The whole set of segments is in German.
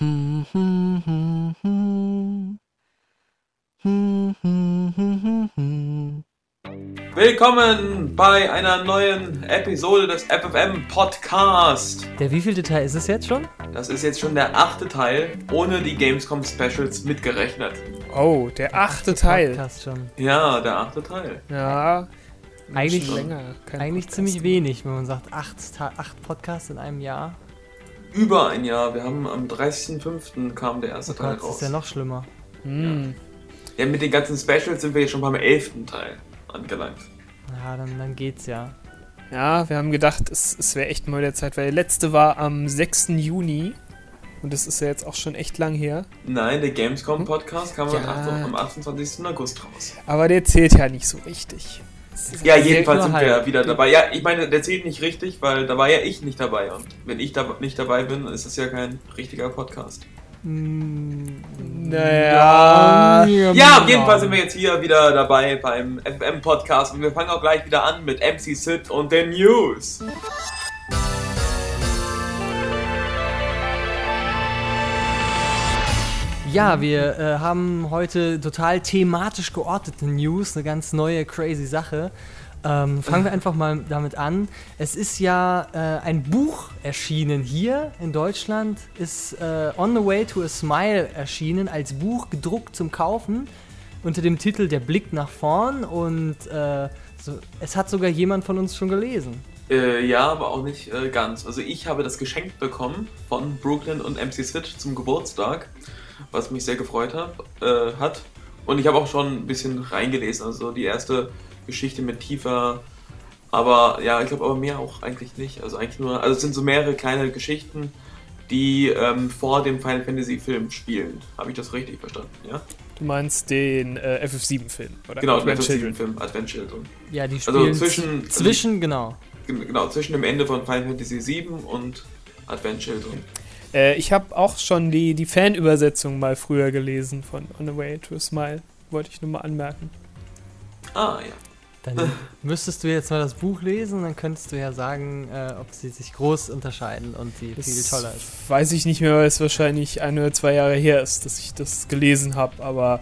Hm, hm, hm, hm. Hm, hm, hm, hm, hm. Willkommen bei einer neuen Episode des FFM Podcast. Der wievielte Teil ist es jetzt schon? Das ist jetzt schon der achte Teil, ohne die Gamescom Specials mitgerechnet. Oh, der achte Teil. Podcast schon. Ja, der achte Teil. Ja. Eigentlich, schon länger. eigentlich Podcast ziemlich mehr. wenig, wenn man sagt, acht, acht Podcasts in einem Jahr. Über ein Jahr. Wir haben am 30.05. kam der erste Oh Teil Gott, das raus. ist ja noch schlimmer. Hm. ja, mit den ganzen Specials sind wir jetzt schon beim elften Teil angelangt. Ja, dann, dann geht's ja. Ja, wir haben gedacht, es, es wäre echt mal der Zeit, weil der letzte war am 6. Juni. Und das ist ja jetzt auch schon echt lang her. Nein, der Gamescom Podcast kam am Ja. 8 am 28. August raus. Aber der zählt ja nicht so richtig. Ja, jedenfalls sind wir halb. wieder dabei. Ja, ich meine, der zählt nicht richtig, weil da war ja ich nicht dabei. Und wenn ich da nicht dabei bin, ist es ja kein richtiger Podcast. Hm, Naja. Ja, auf jeden Fall sind wir jetzt hier wieder dabei beim FM Podcast und wir fangen auch gleich wieder an mit MC Sid und den News. Ja, wir äh, haben heute total thematisch geortete News, eine ganz neue, crazy Sache. Ähm, fangen wir einfach mal damit an. Es ist ja äh, ein Buch erschienen hier in Deutschland, ist äh, On the Way to a Smile erschienen, als Buch gedruckt zum Kaufen, unter dem Titel Der Blick nach vorn und äh, so, es hat sogar jemand von uns schon gelesen. Äh, ja, aber auch nicht äh, ganz. Also ich habe das geschenkt bekommen von Brooklyn und MC Sid zum Geburtstag, was mich sehr gefreut hab, äh, hat. Und ich habe auch schon ein bisschen reingelesen, also die erste Geschichte mit tiefer. Aber ja, ich glaube aber mehr auch eigentlich nicht. Also eigentlich nur, also es sind so mehrere kleine Geschichten, die ähm, vor dem Final Fantasy Film spielen. Habe ich das richtig verstanden? Ja? Du meinst den äh, FF7-Film, oder? Genau, den Advent Children. Film Advent Children. Ja, die Also spielen zwischen- zwischen genau. Genau, zwischen dem Ende von Final Fantasy VII und Advent Children. Äh, ich habe auch schon die, die Fanübersetzung mal früher gelesen von On the Way to a Smile. Wollte ich nur mal anmerken. Ah, ja. Dann müsstest du jetzt mal das Buch lesen, dann könntest du ja sagen, äh, ob sie sich groß unterscheiden und viel Das toller ist. Weiß ich nicht mehr, weil es wahrscheinlich ein oder zwei Jahre her ist, dass ich das gelesen habe. Aber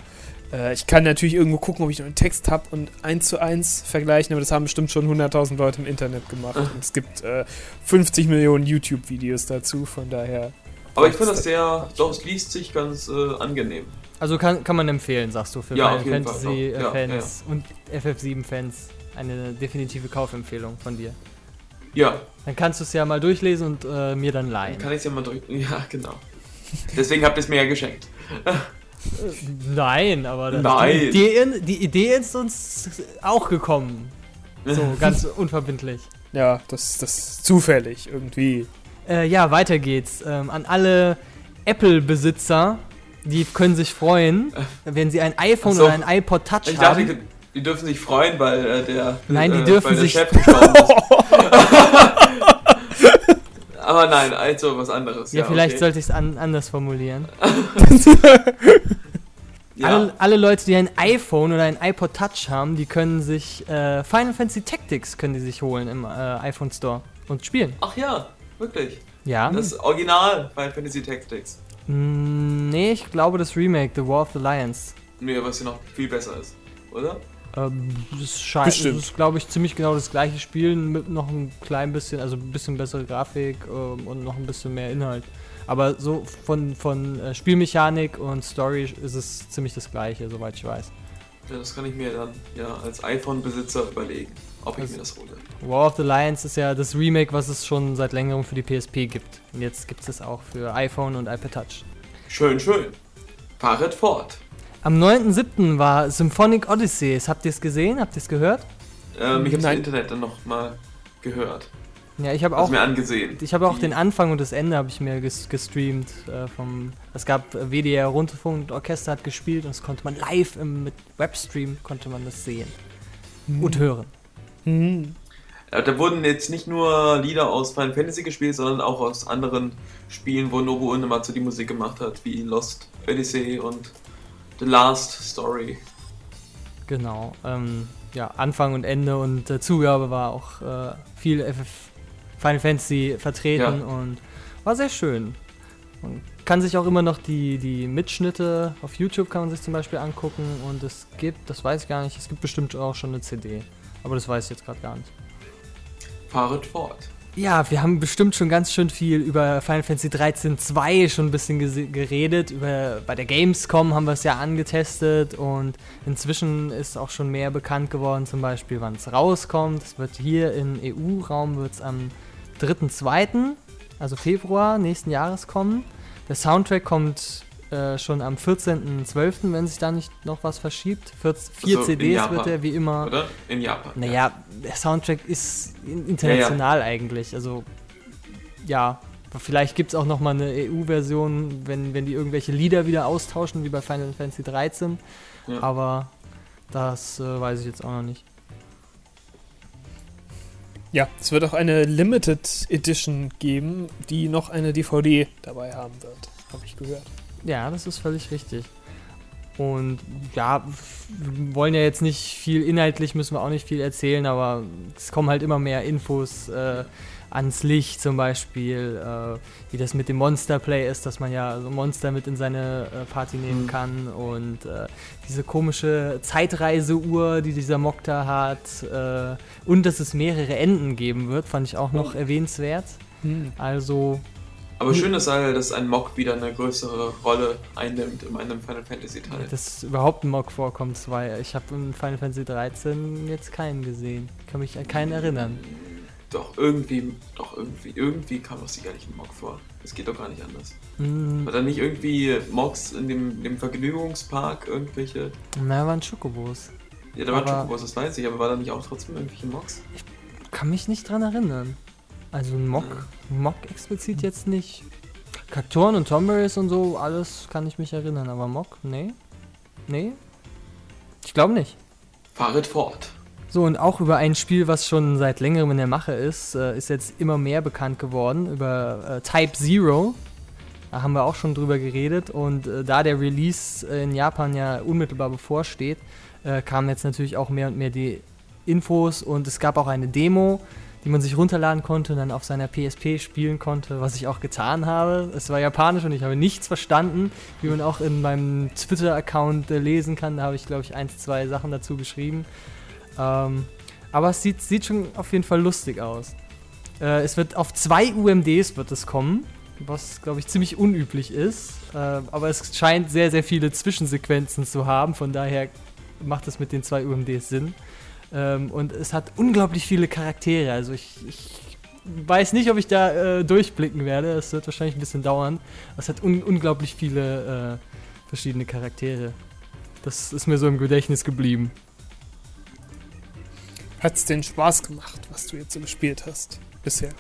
äh, ich kann natürlich irgendwo gucken, ob ich noch einen Text habe und eins zu eins vergleichen. Aber das haben bestimmt schon 100.000 Leute im Internet gemacht. Und es gibt äh, 50 Millionen YouTube-Videos dazu. Von daher. Aber ich finde das sehr, doch, es liest sich ganz äh, angenehm. Also kann, kann man empfehlen, sagst du, für Ja, Final auf jeden Fall, Fantasy-Fans und FF7-Fans. Eine definitive Kaufempfehlung von dir. Ja, Dann kannst du es ja mal durchlesen und äh, mir dann leihen. kann ich es ja mal drücken. Ja, genau. Deswegen habt ihr es mir ja geschenkt. Nein, aber das, Nein. Die, Idee, die Idee ist uns auch gekommen. So, ganz unverbindlich. Ja, das, das ist zufällig irgendwie. Äh, ja, weiter geht's. Ähm, an alle Apple-Besitzer, die können sich freuen, wenn sie ein iPhone so. oder ein iPod Touch Ich dachte, haben. die, dürfen sich freuen, weil äh, der, Nein, die äh, dürfen sich- Chef gestorben ist. Aber nein, also was anderes. ja, Ja, vielleicht okay. sollte ich es an, anders formulieren. ja. Alle, alle Leute, die ein iPhone oder ein iPod Touch haben, die können sich äh, Final Fantasy Tactics können die sich holen im äh, iPhone Store und spielen. Ach ja, wirklich. Ja. Das Original Final Fantasy Tactics. Mm, nee, ich glaube das Remake, The War of the Lions. Nee, was hier noch viel besser ist, oder? Ähm, das scheint, das ist, glaube ich, ziemlich genau das gleiche Spiel mit noch ein klein bisschen, also ein bisschen bessere Grafik ähm, und noch ein bisschen mehr Inhalt. Aber so von, von äh, Spielmechanik und Story ist es ziemlich das gleiche, soweit ich weiß. Ja, das kann ich mir dann ja als iPhone-Besitzer überlegen, ob ich Also- mir das hole. War of the Lions ist ja das Remake, was es schon seit längerem für die PSP gibt. Und jetzt gibt es es auch für iPhone und iPad Touch. Schön, schön. Fahret fort. Am 9.7. war Symphonic Odysseys. Habt ihr es gesehen? Habt ihr es gehört? Ähm, ich habe im Nein. Internet dann noch mal gehört. Ja, ich habe Also auch mir angesehen. Ich habe auch den Anfang und das Ende habe ich mir ges gestreamt. Äh, vom, es gab äh, WDR Rundfunk und Orchester hat gespielt und das konnte man live im, mit Webstream konnte man das sehen und hören. Hm. Äh, Da wurden jetzt nicht nur Lieder aus Final Fantasy gespielt, sondern auch aus anderen Spielen, wo Nobu Uematsu die Musik gemacht hat, wie Lost Odyssey und The Last Story. Genau. Ähm, ja, Anfang und Ende und äh, Zugabe war auch äh, viel FF Final Fantasy vertreten Ja. und war sehr schön. Man kann sich auch immer noch die, die Mitschnitte auf YouTube kann man sich zum Beispiel angucken und es gibt, das weiß ich gar nicht, es gibt bestimmt auch schon eine CD. Aber das weiß ich jetzt gerade gar nicht. Fahret fort. Ja, wir haben bestimmt schon ganz schön viel über Final Fantasy 13 2 schon ein bisschen geredet. Über, bei der Gamescom haben wir es ja angetestet und inzwischen ist auch schon mehr bekannt geworden, zum Beispiel wann es rauskommt. Es wird hier im EU-Raum wird es am 3.2., also Februar nächsten Jahres kommen. Der Soundtrack kommt äh, schon am 14.12., wenn sich da nicht noch was verschiebt. Vier, vier also CDs wird er wie immer. Oder? In Japan. Naja, ja. der Soundtrack ist international ja, ja. eigentlich. Also, ja. Vielleicht gibt es auch noch mal eine EU-Version, wenn, wenn die irgendwelche Lieder wieder austauschen, wie bei Final Fantasy 13. Aber das äh, weiß ich jetzt auch noch nicht. Ja, es wird auch eine Limited Edition geben, die noch eine DVD dabei haben wird, habe ich gehört. Ja, das ist völlig richtig. Und ja, wir wollen ja jetzt nicht viel inhaltlich, müssen wir auch nicht viel erzählen, aber es kommen halt immer mehr Infos äh, ans Licht, zum Beispiel, äh, wie das mit dem Monster Play ist, dass man ja so Monster mit in seine äh, Party nehmen mhm. kann und äh, diese komische Zeitreiseuhr, die dieser Mokta hat äh, und dass es mehrere Enden geben wird, fand ich auch noch oh. erwähnenswert. Mhm. Also aber schön ist halt, dass ein Mock wieder eine größere Rolle einnimmt in einem Final Fantasy Teil. Dass überhaupt ein Mock vorkommt, zwei. Ich habe in Final Fantasy 13 jetzt keinen gesehen. Kann mich an keinen erinnern. Doch, irgendwie, doch, irgendwie, irgendwie kam doch sicherlich ein Mock vor. Es geht doch gar nicht anders. Mm. War da nicht irgendwie Mocks in dem, dem Vergnügungspark, irgendwelche? Na, waren Chocobos. Ja, da waren Chocobos, das weiß ich, aber war da nicht auch trotzdem irgendwelche Mocks? Ich kann mich nicht dran erinnern. Also Mock, Mock explizit jetzt nicht. Kaktoren und Tomberries und so, alles kann ich mich erinnern, aber Mock, nee. Nee? Ich glaube nicht. Fahret fort. So, und auch über ein Spiel, was schon seit längerem in der Mache ist, äh, ist jetzt immer mehr bekannt geworden, über äh, Type Zero. Da haben wir auch schon drüber geredet. Und äh, da der Release in Japan ja unmittelbar bevorsteht, äh, kamen jetzt natürlich auch mehr und mehr die Infos und es gab auch eine Demo die man sich runterladen konnte und dann auf seiner PSP spielen konnte, was ich auch getan habe. Es war japanisch und ich habe nichts verstanden, wie man auch in meinem Twitter-Account äh, lesen kann. Da habe ich, glaube ich, ein, zwei Sachen dazu geschrieben. Ähm, aber es sieht, sieht schon auf jeden Fall lustig aus. Äh, es wird auf zwei UMDs wird es kommen, was, glaube ich, ziemlich unüblich ist. Äh, aber es scheint sehr, sehr viele Zwischensequenzen zu haben, von daher macht es mit den zwei UMDs Sinn. Ähm, und es hat unglaublich viele Charaktere. Also ich, ich weiß nicht, ob ich da äh, durchblicken werde. Es wird wahrscheinlich ein bisschen dauern. Es hat un unglaublich viele äh, verschiedene Charaktere. Das ist mir so im Gedächtnis geblieben. Hat es denn Spaß gemacht, was du jetzt so gespielt hast bisher?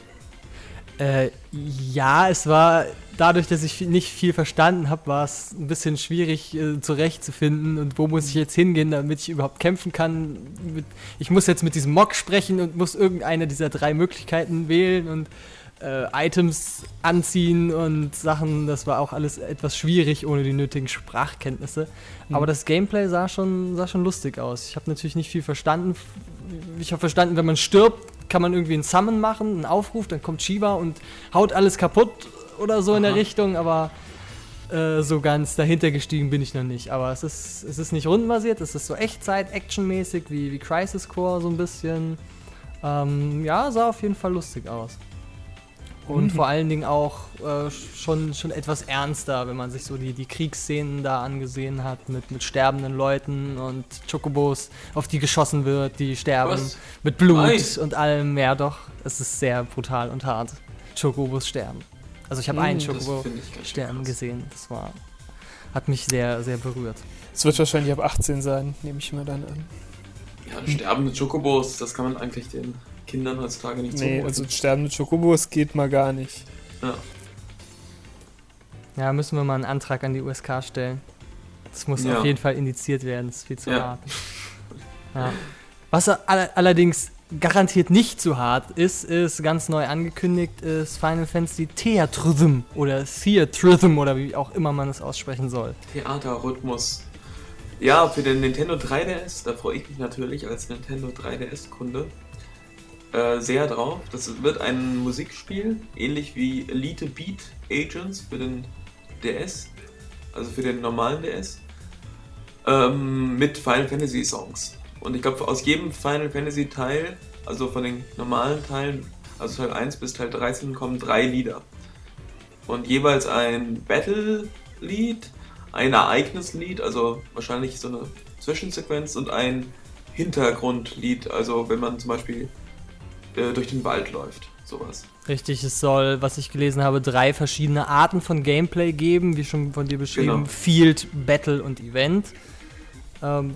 Äh, ja, es war dadurch, dass ich nicht viel verstanden habe, war es ein bisschen schwierig äh, zurechtzufinden und wo muss ich jetzt hingehen, damit ich überhaupt kämpfen kann. Mit, ich muss jetzt mit diesem Mock sprechen und muss irgendeine dieser drei Möglichkeiten wählen und äh, Items anziehen und Sachen. Das war auch alles etwas schwierig ohne die nötigen Sprachkenntnisse. Mhm. Aber das Gameplay sah schon, sah schon lustig aus. Ich habe natürlich nicht viel verstanden. Ich habe verstanden, wenn man stirbt, kann man irgendwie einen Summon machen, einen Aufruf, dann kommt Shiva und haut alles kaputt oder so Aha. in der Richtung, aber äh, so ganz dahinter gestiegen bin ich noch nicht. Aber es ist, es ist nicht rundenbasiert, es ist so Echtzeit-Actionmäßig wie, wie Crisis Core so ein bisschen. Ähm, ja, sah auf jeden Fall lustig aus. Und mhm. vor allen Dingen auch äh, schon, schon etwas ernster, wenn man sich so die, die Kriegsszenen da angesehen hat, mit, mit sterbenden Leuten und Chocobos, auf die geschossen wird, die sterben, Was? mit Blut Nein. und allem. Ja, doch, es ist sehr brutal und hart. Chocobos sterben. Also ich habe mhm, einen Chocobo sterben krass. gesehen. Das war, hat mich sehr, sehr berührt. Es wird wahrscheinlich ab 18 sein, nehme ich mir dann an. Ja, sterbende Chocobos, das kann man eigentlich den Kindern heutzutage nicht Nee, also sterben mit Chocobos geht mal gar nicht. Ja. Ja, müssen wir mal einen Antrag an die USK stellen. Das muss ja. auf jeden Fall indiziert werden, das ist viel zu ja. hart. Ja. Was allerdings garantiert nicht zu hart ist, ist ganz neu angekündigt, ist Final Fantasy Theatrhythm oder Theatrhythm oder wie auch immer man es aussprechen soll. Theaterrhythmus. Ja, für den Nintendo 3DS, da freue ich mich natürlich als Nintendo 3DS-Kunde. Äh, sehr drauf. Das wird ein Musikspiel, ähnlich wie Elite Beat Agents für den DS, also für den normalen DS, ähm, mit Final Fantasy Songs. Und ich glaube, aus jedem Final Fantasy Teil, also von den normalen Teilen, also Teil 1 bis Teil 13, kommen drei Lieder. Und jeweils ein Battle-Lied, ein Ereignislied, also wahrscheinlich so eine Zwischensequenz und ein Hintergrundlied, also wenn man zum Beispiel äh, durch den Wald läuft, sowas. Richtig, es soll, was ich gelesen habe, drei verschiedene Arten von Gameplay geben, wie schon von dir beschrieben, Genau. Field, Battle und Event. Ähm,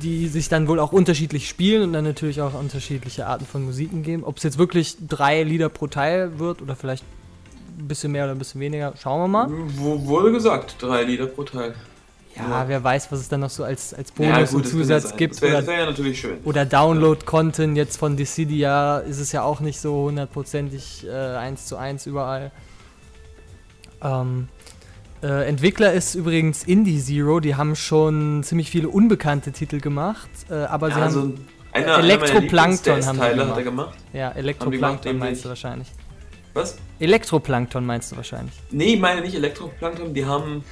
die sich dann wohl auch unterschiedlich spielen und dann natürlich auch unterschiedliche Arten von Musiken geben. Ob es jetzt wirklich drei Lieder pro Teil wird oder vielleicht ein bisschen mehr oder ein bisschen weniger, schauen wir mal. Wo, wurde gesagt, drei Lieder pro Teil. Ja, Ja. wer weiß, was es dann noch so als, als Ja, Bonus und das kann ja Zusatz gibt. Das wäre oder wär ja natürlich schön. oder Download-Content jetzt von Dissidia ist es ja auch nicht so hundertprozentig äh, eins zu eins überall. Ähm, äh, Entwickler ist übrigens Indie Zero, die haben schon ziemlich viele unbekannte Titel gemacht, äh, aber sie ja, haben so ein, einer, Elektroplankton haben die gemacht. hat er gemacht. ja haben Elektroplankton gemacht, meinst du wahrscheinlich. Was? Elektroplankton meinst du wahrscheinlich. Nee, ich meine nicht Elektroplankton, die haben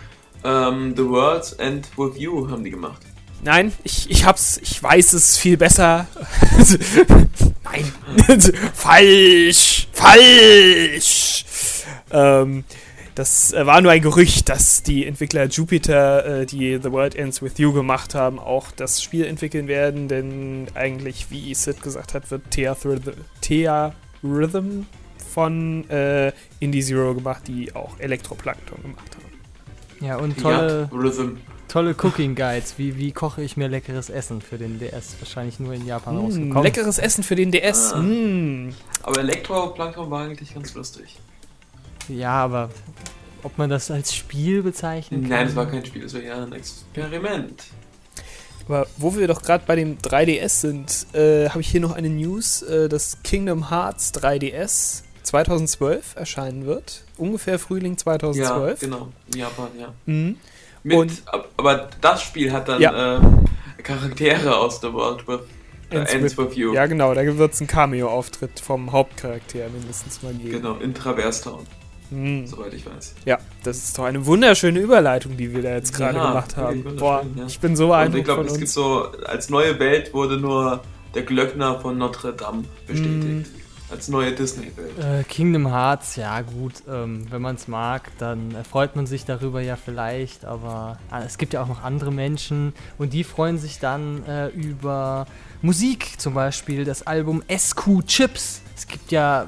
ähm, The World's End With You haben die gemacht. Nein, ich, ich hab's, ich weiß es viel besser. Nein. falsch! Falsch! Ähm, das äh, war nur ein Gerücht, dass die Entwickler Jupiter, äh, die The World Ends With You gemacht haben, auch das Spiel entwickeln werden, denn eigentlich, wie Sid gesagt hat, wird Thea, Thea Rhythm von äh, Indie Zero gemacht, die auch Elektroplankton gemacht haben. Ja, und tolle, tolle Cooking Guides. Wie, wie koche ich mir leckeres Essen für den DS? Wahrscheinlich nur in Japan Mm, rausgekommen. leckeres Essen für den DS. Ah. Mm. Aber Elektroplankton war eigentlich ganz lustig. Ja, aber ob man das als Spiel bezeichnen kann? Nein, das war kein Spiel, das war ja ein Experiment. Aber wo wir doch gerade bei dem 3DS sind, äh, habe ich hier noch eine News, äh, dass Kingdom Hearts 3DS 2012 erscheinen wird. Ungefähr Frühling Ja, 2012. genau, in Japan, ja. Mhm. Mit, Und- ab- aber das Spiel hat dann Ja. ähm, Charaktere aus The World With, äh, Ends With You. Ja, genau, da wird es einen Cameo-Auftritt vom Hauptcharakter mindestens mal geben. Genau, in Traverse Town, Mhm. soweit ich weiß. Ja, das ist doch eine wunderschöne Überleitung, die wir da jetzt gerade Ja, gemacht haben. Boah, ja. ich bin so Und beeindruckt ich glaube, es gibt so, als neue Welt wurde nur der Glöckner von Notre Dame bestätigt. Mhm. Als neue Disney-Welt. Äh, Kingdom Hearts, ja gut, ähm, wenn man es mag, dann äh, freut man sich darüber ja vielleicht, aber ah, es gibt ja auch noch andere Menschen und die freuen sich dann äh, über Musik, zum Beispiel das Album SQ Chips. Es gibt ja,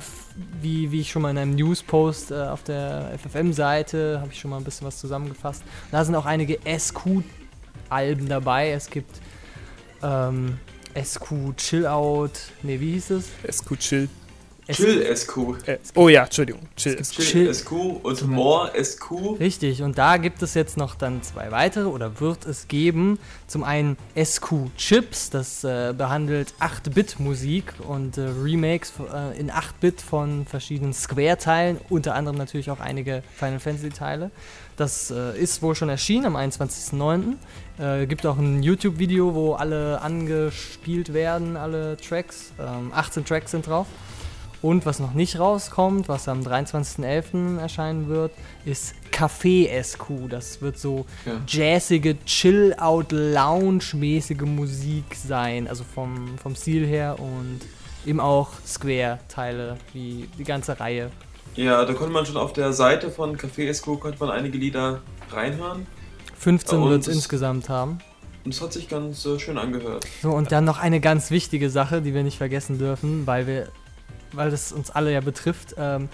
wie, wie ich schon mal in einem News-Post äh, auf der FFM-Seite, habe ich schon mal ein bisschen was zusammengefasst, da sind auch einige SQ-Alben dabei. Es gibt ähm, SQ Chill Out, nee, wie hieß es? SQ Chill. Chill SQ. Äh, oh ja, Entschuldigung. Chill. Chill, Chill- SQ und More SQ. Richtig, und da gibt es jetzt noch dann zwei weitere oder wird es geben. Zum einen SQ Chips, das äh, behandelt 8-Bit-Musik und äh, Remakes äh, in 8-Bit von verschiedenen Square-Teilen, unter anderem natürlich auch einige Final Fantasy-Teile. Das äh, ist wohl schon erschienen am 21.09. Äh, gibt auch ein YouTube-Video, wo alle angespielt werden, alle Tracks. Ähm, 18 Tracks sind drauf. Und was noch nicht rauskommt, was am 23.11. erscheinen wird, ist Café SQ. Das wird so Ja. jazzige, Chill-Out-Lounge-mäßige Musik sein. Also vom, vom Stil her und eben auch Square-Teile, wie die ganze Reihe. ja, da konnte man schon auf der Seite von Café SQ konnte man einige Lieder reinhören. 15 Und wird es es- insgesamt haben. Und es hat sich ganz äh, schön angehört. So, und dann noch eine ganz wichtige Sache, die wir nicht vergessen dürfen, weil wir, weil das uns alle ja betrifft. Ähm,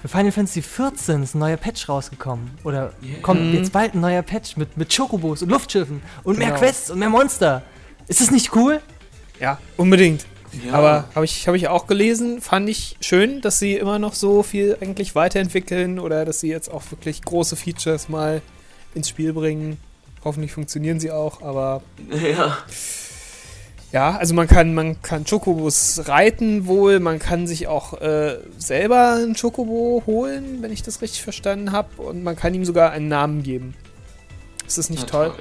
für Final Fantasy XIV ist ein neuer Patch rausgekommen. Oder Yeah. kommt Mhm. jetzt bald ein neuer Patch mit, mit Chocobos und Luftschiffen und mehr Genau. Quests und mehr Monster. Ist das nicht cool? Ja, unbedingt. Ja, Aber habe ich, hab ich auch gelesen, fand ich schön, dass sie immer noch so viel eigentlich weiterentwickeln oder dass sie jetzt auch wirklich große Features mal ins Spiel bringen. Hoffentlich funktionieren sie auch, aber ja. Ja, also man kann, man kann Chocobos reiten wohl, man kann sich auch äh, selber einen Chocobo holen, wenn ich das richtig verstanden habe, und man kann ihm sogar einen Namen geben. Ist das nicht Na, toll?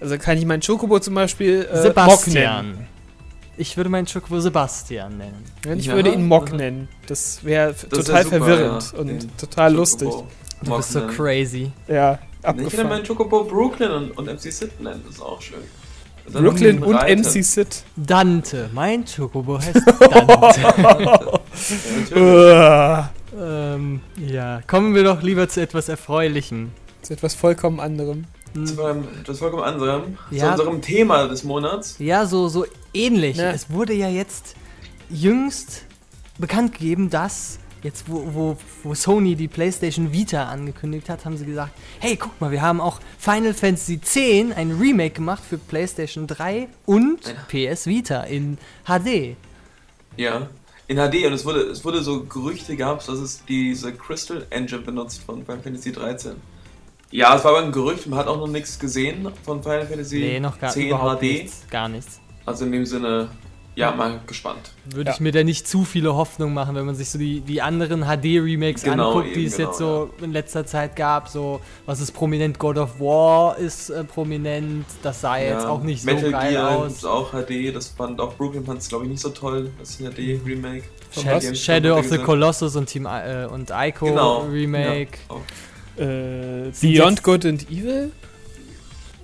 Also kann ich meinen Chocobo zum Beispiel äh, Mock nennen. Sebastian. Ich würde meinen Chocobo Sebastian nennen. Ich Ja. würde ihn Mock nennen. Das wäre total super, verwirrend ja. und Den total lustig. Chocobo Du bist so Mock nennen. crazy. Ja, Ich würde abgefahren. meinen Chocobo Brooklyn und, und MC Sid nennen, das ist auch schön. Brooklyn und. MC Sid. Dante. Mein Chocobo heißt Dante. Ja, ähm, ja, kommen wir doch lieber zu etwas Erfreulichem. Zu etwas vollkommen anderem. Hm, Zu einem etwas vollkommen anderem. Zu Ja. unserem Thema des Monats. Ja, so, so ähnlich. Ne. Es wurde ja jetzt jüngst bekannt gegeben, dass jetzt, wo, wo, wo Sony die PlayStation Vita angekündigt hat, haben sie gesagt, hey, guck mal, wir haben auch Final Fantasy X ein Remake gemacht für PlayStation 3 und PS Vita in HD. Ja. In HD und es wurde, es wurde so Gerüchte gehabt, dass es diese Crystal Engine benutzt von Final Fantasy 13. Ja, es war aber ein Gerücht, man hat auch noch nichts gesehen von Final Fantasy Nee, noch gar 10 überhaupt HD. nichts. Gar nichts. Also in dem Sinne, ja, mal gespannt. Würde Ja. ich mir da nicht zu viele Hoffnung machen, wenn man sich so die, die anderen HD-Remakes Genau, anguckt, die es genau, jetzt so in letzter Zeit gab. So, was ist prominent? God of War ist äh, prominent. Das sah jetzt auch nicht Metal so geil Gear aus. gibt's auch HD, das fand auch Brooklyn fand es glaube ich nicht so toll, das HD-Remake. Von Sha- was? Shadow of the. Colossus und Team I äh, und Ico Genau, Remake. Ja. Äh, Beyond Good and Evil?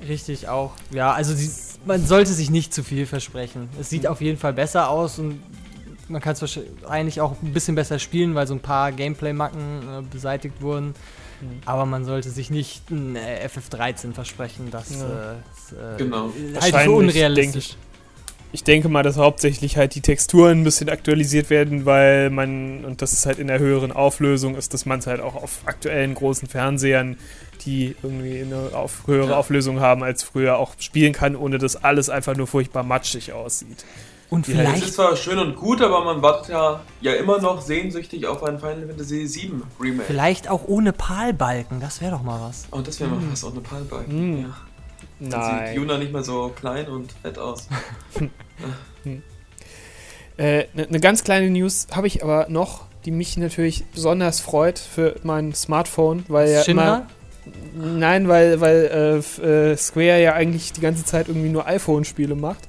Richtig auch. Ja, also die, man sollte sich nicht zu viel versprechen. Es Mhm. sieht auf jeden Fall besser aus und man kann es wahrscheinlich auch ein bisschen besser spielen, weil so ein paar Gameplay-Macken äh, beseitigt wurden. Mhm. Aber man sollte sich nicht ein äh, FF13 versprechen. Das Ja. äh, ist, äh, Genau. für Wahrscheinlich, unrealistisch. Ich denke mal, dass hauptsächlich halt die Texturen ein bisschen aktualisiert werden, weil man, und das ist halt in der höheren Auflösung, ist, dass man es halt auch auf aktuellen großen Fernsehern, die irgendwie eine auf höhere Ja. Auflösung haben als früher, auch spielen kann, ohne dass alles einfach nur furchtbar matschig aussieht. Und Ja, das ist vielleicht, zwar schön und gut, aber man wartet ja, ja immer noch sehnsüchtig auf ein Final Fantasy 7 Remake. vielleicht auch ohne Palbalken. Das wäre doch mal was. Oh, das wäre mal Hm. fast auch eine Palbike. Hm. Ja. Dann sieht Juna nicht mehr so klein und fett aus. Eine äh, ne ganz kleine News habe ich aber noch, die mich natürlich besonders freut für mein Smartphone, weil ja immer, Nein, weil, weil äh, äh, Square ja eigentlich die ganze Zeit irgendwie nur iPhone-Spiele macht.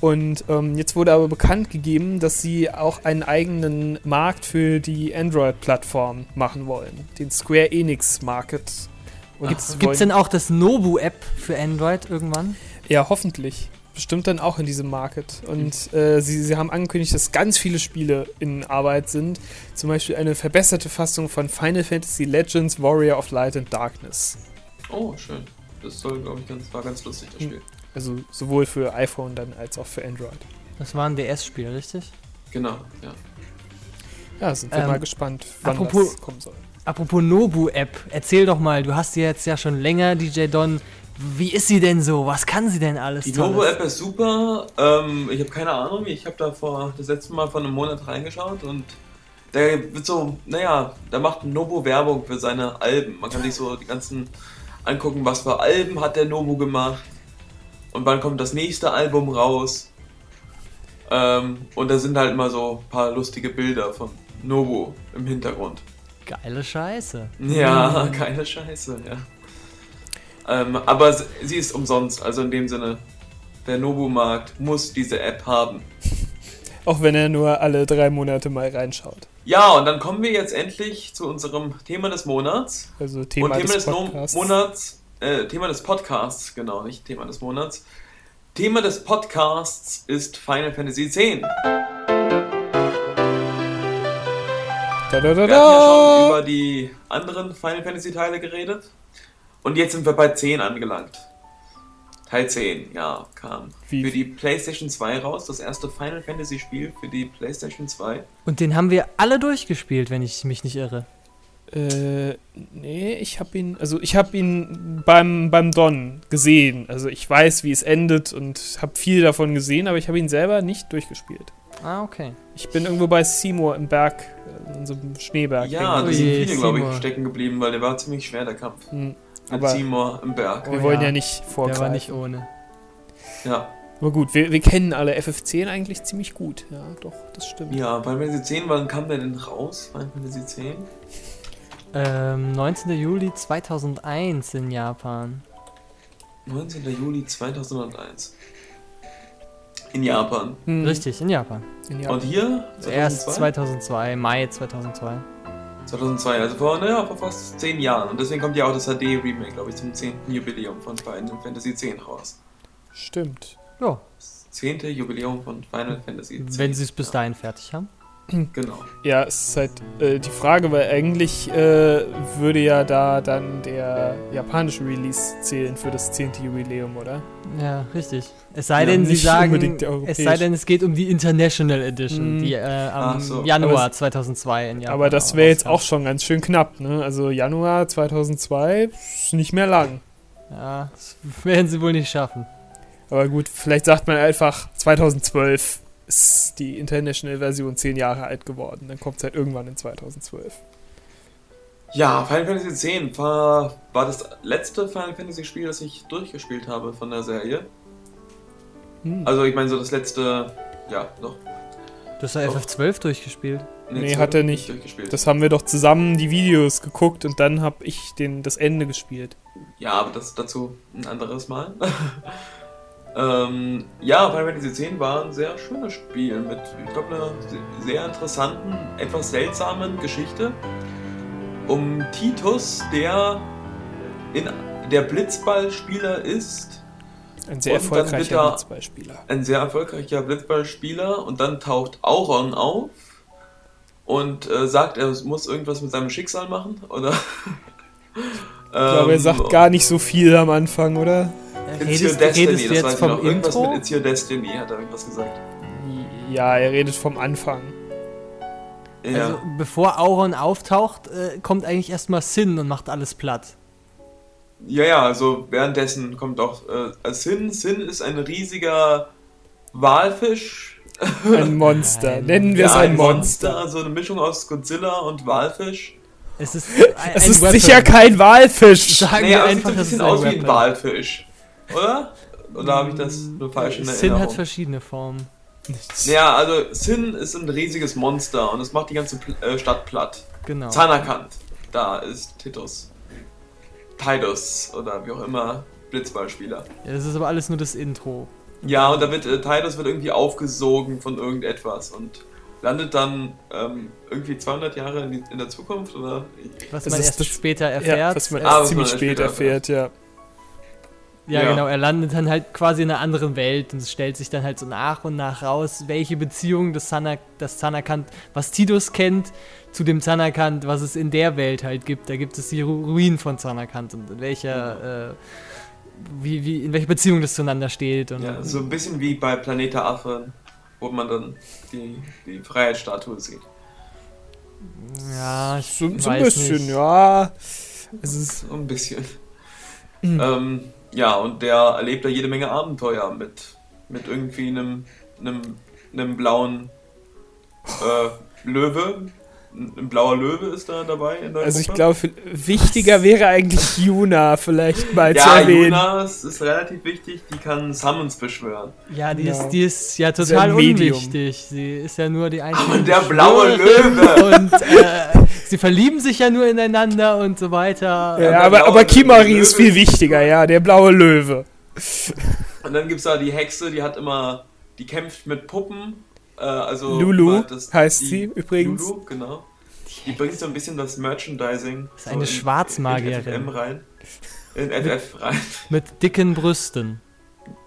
Und ähm, jetzt wurde aber bekannt gegeben, dass sie auch einen eigenen Markt für die Android-Plattform machen wollen. Den Square Enix Market. Gibt es denn auch das Nobu-App für Android irgendwann? Ja, hoffentlich. Bestimmt dann auch in diesem Market. Und äh, sie, sie haben angekündigt, dass ganz viele Spiele in Arbeit sind. Zum Beispiel eine verbesserte Fassung von Final Fantasy Legends Warrior of Light and Darkness. Oh, schön. Das soll, glaube ich, ganz, war ganz lustig, das Hm. Spiel. Also sowohl für iPhone dann als auch für Android. Das war ein DS-Spiel, richtig? Genau, ja. Ja, sind wir Ähm, mal gespannt, wann apropos- das kommen soll. Apropos Nobu-App, erzähl doch mal, du hast die jetzt ja schon länger, DJ Don. Wie ist sie denn so? Was kann sie denn alles? Die? Novo-App ist super. Ähm, ich habe keine Ahnung. Ich habe da vor das letzte Mal vor einem Monat reingeschaut und da wird so, naja, da macht Novo Werbung für seine Alben. Man kann sich so die ganzen angucken, was für Alben hat der Novo gemacht und wann kommt das nächste Album raus. Ähm, und da sind halt immer so ein paar lustige Bilder von Novo im Hintergrund. Geile Scheiße. Ja, keine Scheiße, ja. Ähm, aber sie ist umsonst, also in dem Sinne, wer Nobu mag, muss diese App haben. Auch wenn er nur alle drei Monate mal reinschaut. Ja, und dann kommen wir jetzt endlich zu unserem Thema des Monats. Also Thema, und Thema des des. Monats, äh, Thema des Podcasts, genau, nicht Thema des Monats. Thema des Podcasts ist Final Fantasy X. Wir Da, da, da, hatten ja schon über die anderen Final Fantasy Teile geredet. Und jetzt sind wir bei 10 angelangt. Teil 10, ja, kam Wie- für die PlayStation 2 raus. Das erste Final Fantasy Spiel für die PlayStation 2. Und den haben wir alle durchgespielt, wenn ich mich nicht irre. Äh, nee, ich habe ihn, also ich habe ihn beim, beim Don gesehen. Also ich weiß, wie es endet und habe viel davon gesehen, aber ich habe ihn selber nicht durchgespielt. Ah, okay. Ich bin irgendwo bei Seymour im Berg, äh, in so einem Schneeberg. Ja, da sind viele, glaube ich, stecken geblieben, weil der war ziemlich schwer, der Kampf. Hm, Mit Aber Seymour im Berg. wir Oh wollen ja. ja, nicht Der vorgreifen. war nicht ohne. Ja. Aber gut, wir, wir kennen alle FF10 eigentlich ziemlich gut. Ja, doch, das stimmt. ja, Final Fantasy 10, wann kam der denn raus? Final Fantasy 10? Ähm, 19. Juli 2001 in Japan. 19. Juli 2001. In Japan. Hm, Richtig, in Japan. in Japan. Und hier? Erst 2002, Mai 2002. 2002, also vor, naja, vor fast 10 Jahren. Und deswegen kommt ja auch das HD-Remake, glaube ich, zum 10. Jubiläum von Final Fantasy X raus. Stimmt. Ja, Das 10. Jubiläum von Final Fantasy X. wenn sie es bis dahin fertig haben. Genau. Ja, es ist halt äh, die Frage, weil eigentlich äh, würde ja da dann der japanische Release zählen für das 10. Jubiläum, oder? Ja, richtig. Es sei Ja, denn, sie sagen, es sei denn, es geht um die International Edition, Mm. die äh, am so. Januar Aber 2002 in Japan Aber das wäre jetzt auch schon ganz schön knapp, ne? Also Januar 2002 ist nicht mehr lang. Ja, das werden sie wohl nicht schaffen. Aber gut, vielleicht sagt man einfach 2012 ist die International Version 10 Jahre alt geworden. Dann kommt es halt irgendwann in 2012. Ja, Final Fantasy X war, war das letzte Final Fantasy Spiel, das ich durchgespielt habe von der Serie. Hm. Also ich meine so das letzte, ja, noch. Du hast ja Doch. FF12 durchgespielt. Nee, zwölf hat er nicht. Durchgespielt. Das haben wir doch zusammen die Videos geguckt und dann habe ich den, das Ende gespielt. Ja, aber das dazu ein anderes Mal. ähm, ja, Final Fantasy X war ein sehr schönes Spiel mit, ich glaube, einer se- sehr interessanten, etwas seltsamen Geschichte um Titus, der in der Blitzballspieler ist, Ein sehr erfolgreicher er- Blitzballspieler. ein sehr erfolgreicher Blitzballspieler und dann taucht Auron auf und äh, sagt, er muss irgendwas mit seinem Schicksal machen, oder? Ich glaube, er sagt gar nicht so viel am Anfang, oder? It's your Redest, Destiny, redest du das jetzt weiß ich vom noch. Irgendwas Intro? mit It's your Destiny, hat er irgendwas gesagt. Ja, er redet vom Anfang. Ja. Also, bevor Auron auftaucht, äh, kommt eigentlich erstmal Sin und macht alles platt. ja, ja, also währenddessen kommt auch äh, Sin. Sin ist ein riesiger Walfisch. Ein Monster. Nein. Nennen wir es ja, ein Monster. Also eine Mischung aus Godzilla und Walfisch. Es ist, ein, Es ein ist sicher kein Walfisch. Sagen Nee, wir aber es einfach, sieht ein bisschen ein aus wie ein. Walfisch. Oder? Oder habe ich das nur falsch in Sin hat Erinnerung? verschiedene Formen. Ja, also Sin ist ein riesiges Monster und es macht die ganze äh, Stadt platt. Genau. Zanakant, da ist Titus. Tidus oder wie auch immer, Blitzballspieler. Ja, das ist aber alles nur das Intro. Ja, und da wird äh, Tidus wird irgendwie aufgesogen von irgendetwas und landet dann ähm, irgendwie 200 Jahre in, die, in der Zukunft oder? Was Das man ist erst das- später Ja, erfährt. was man Ah, erst was ziemlich man spät später erfährt, ja. Ja, Ja. genau, er landet dann halt quasi in einer anderen Welt und es stellt sich dann halt so nach und nach raus, welche Beziehung das, Sana, das Zanakant, was Tidus kennt, zu dem Zanakant, was es in der Welt halt gibt. Da gibt es die Ru Ruinen von Zanakant und in welcher, äh, wie, wie, in welcher Beziehung das zueinander steht. Und Ja, so ein bisschen wie bei Planeta Affen, wo man dann die, die Freiheitsstatue sieht. ja, ich So, so ein bisschen, nicht. ja. Es ist, So ein bisschen. Mhm. Ähm, ja, und der erlebt da jede Menge Abenteuer mit, mit irgendwie einem, einem, einem blauen äh, Löwe. Ein, blauer Löwe ist da dabei in der also ich glaube, wichtiger wäre eigentlich Yuna vielleicht mal zu Ja, erwähnen. Jonas ist relativ wichtig, die kann Summons beschwören. Ja, die, Ja. Ist, die ist ja ist total unwichtig. Sie ist ja nur die einzige. Und der blaue Löwe. Und äh, sie verlieben sich ja nur ineinander und so weiter. Ja, aber, aber Kimari ist viel wichtiger, ja, der blaue Löwe. Und dann gibt es da die Hexe, die hat immer, die kämpft mit Puppen. Äh, also Lulu das- heißt die- sie übrigens. Lulu, genau. Die bringt so ein bisschen das Merchandising. ist eine so in- Schwarzmagierin. In FFM rein. In FF rein. Mit dicken Brüsten.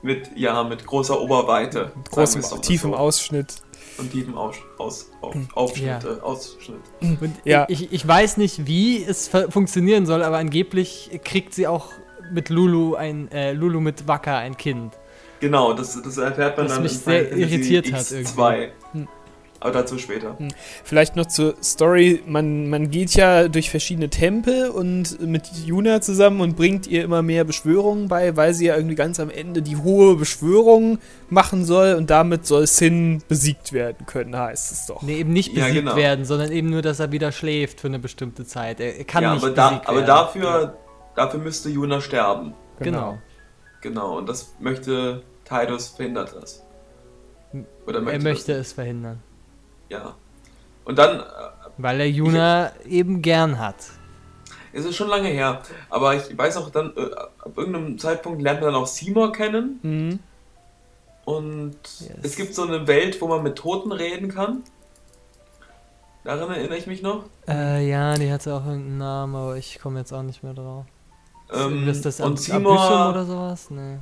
Mit, ja, mit großer Oberweite. Mit großem, tiefem so. Ausschnitt. Und tiefem Aus, aus, auf, Aufschnitt, Ja. äh, Ausschnitt. Und Ja. ich, ich weiß nicht, wie es funktionieren soll, aber angeblich kriegt sie auch mit Lulu ein äh, Lulu mit Wacker ein Kind. Genau, das, das erfährt man Was dann mich in sehr Final Fantasy irritiert hat X2. Hm. Aber dazu später. Vielleicht noch zur Story. Man, man geht ja durch verschiedene Tempel und mit Yuna zusammen und bringt ihr immer mehr Beschwörungen bei, weil sie ja irgendwie ganz am Ende die hohe Beschwörung machen soll und damit soll Sin besiegt werden können, heißt es doch. Nee, eben nicht Ja, besiegt genau. werden, sondern eben nur, dass er wieder schläft für eine bestimmte Zeit. Er, er kann ja, nicht aber, da, besiegt aber werden. dafür, dafür müsste Juna sterben. Genau. Genau, und das möchte Tidus verhindert das. Oder Er das möchte nicht. es verhindern. Ja. Und dann, äh, Weil er Juna eben gern hat. es ist schon lange her, aber ich weiß auch dann, äh, ab irgendeinem Zeitpunkt lernt man dann auch Seymour kennen. Mhm. Und Yes. es gibt so eine Welt, wo man mit Toten reden kann. Daran erinnere ich mich noch. Äh, ja, die hatte auch irgendeinen Namen, aber ich komme jetzt auch nicht mehr drauf. Ähm, ist das und Ab- Abyssum Seymour, oder sowas? Nee.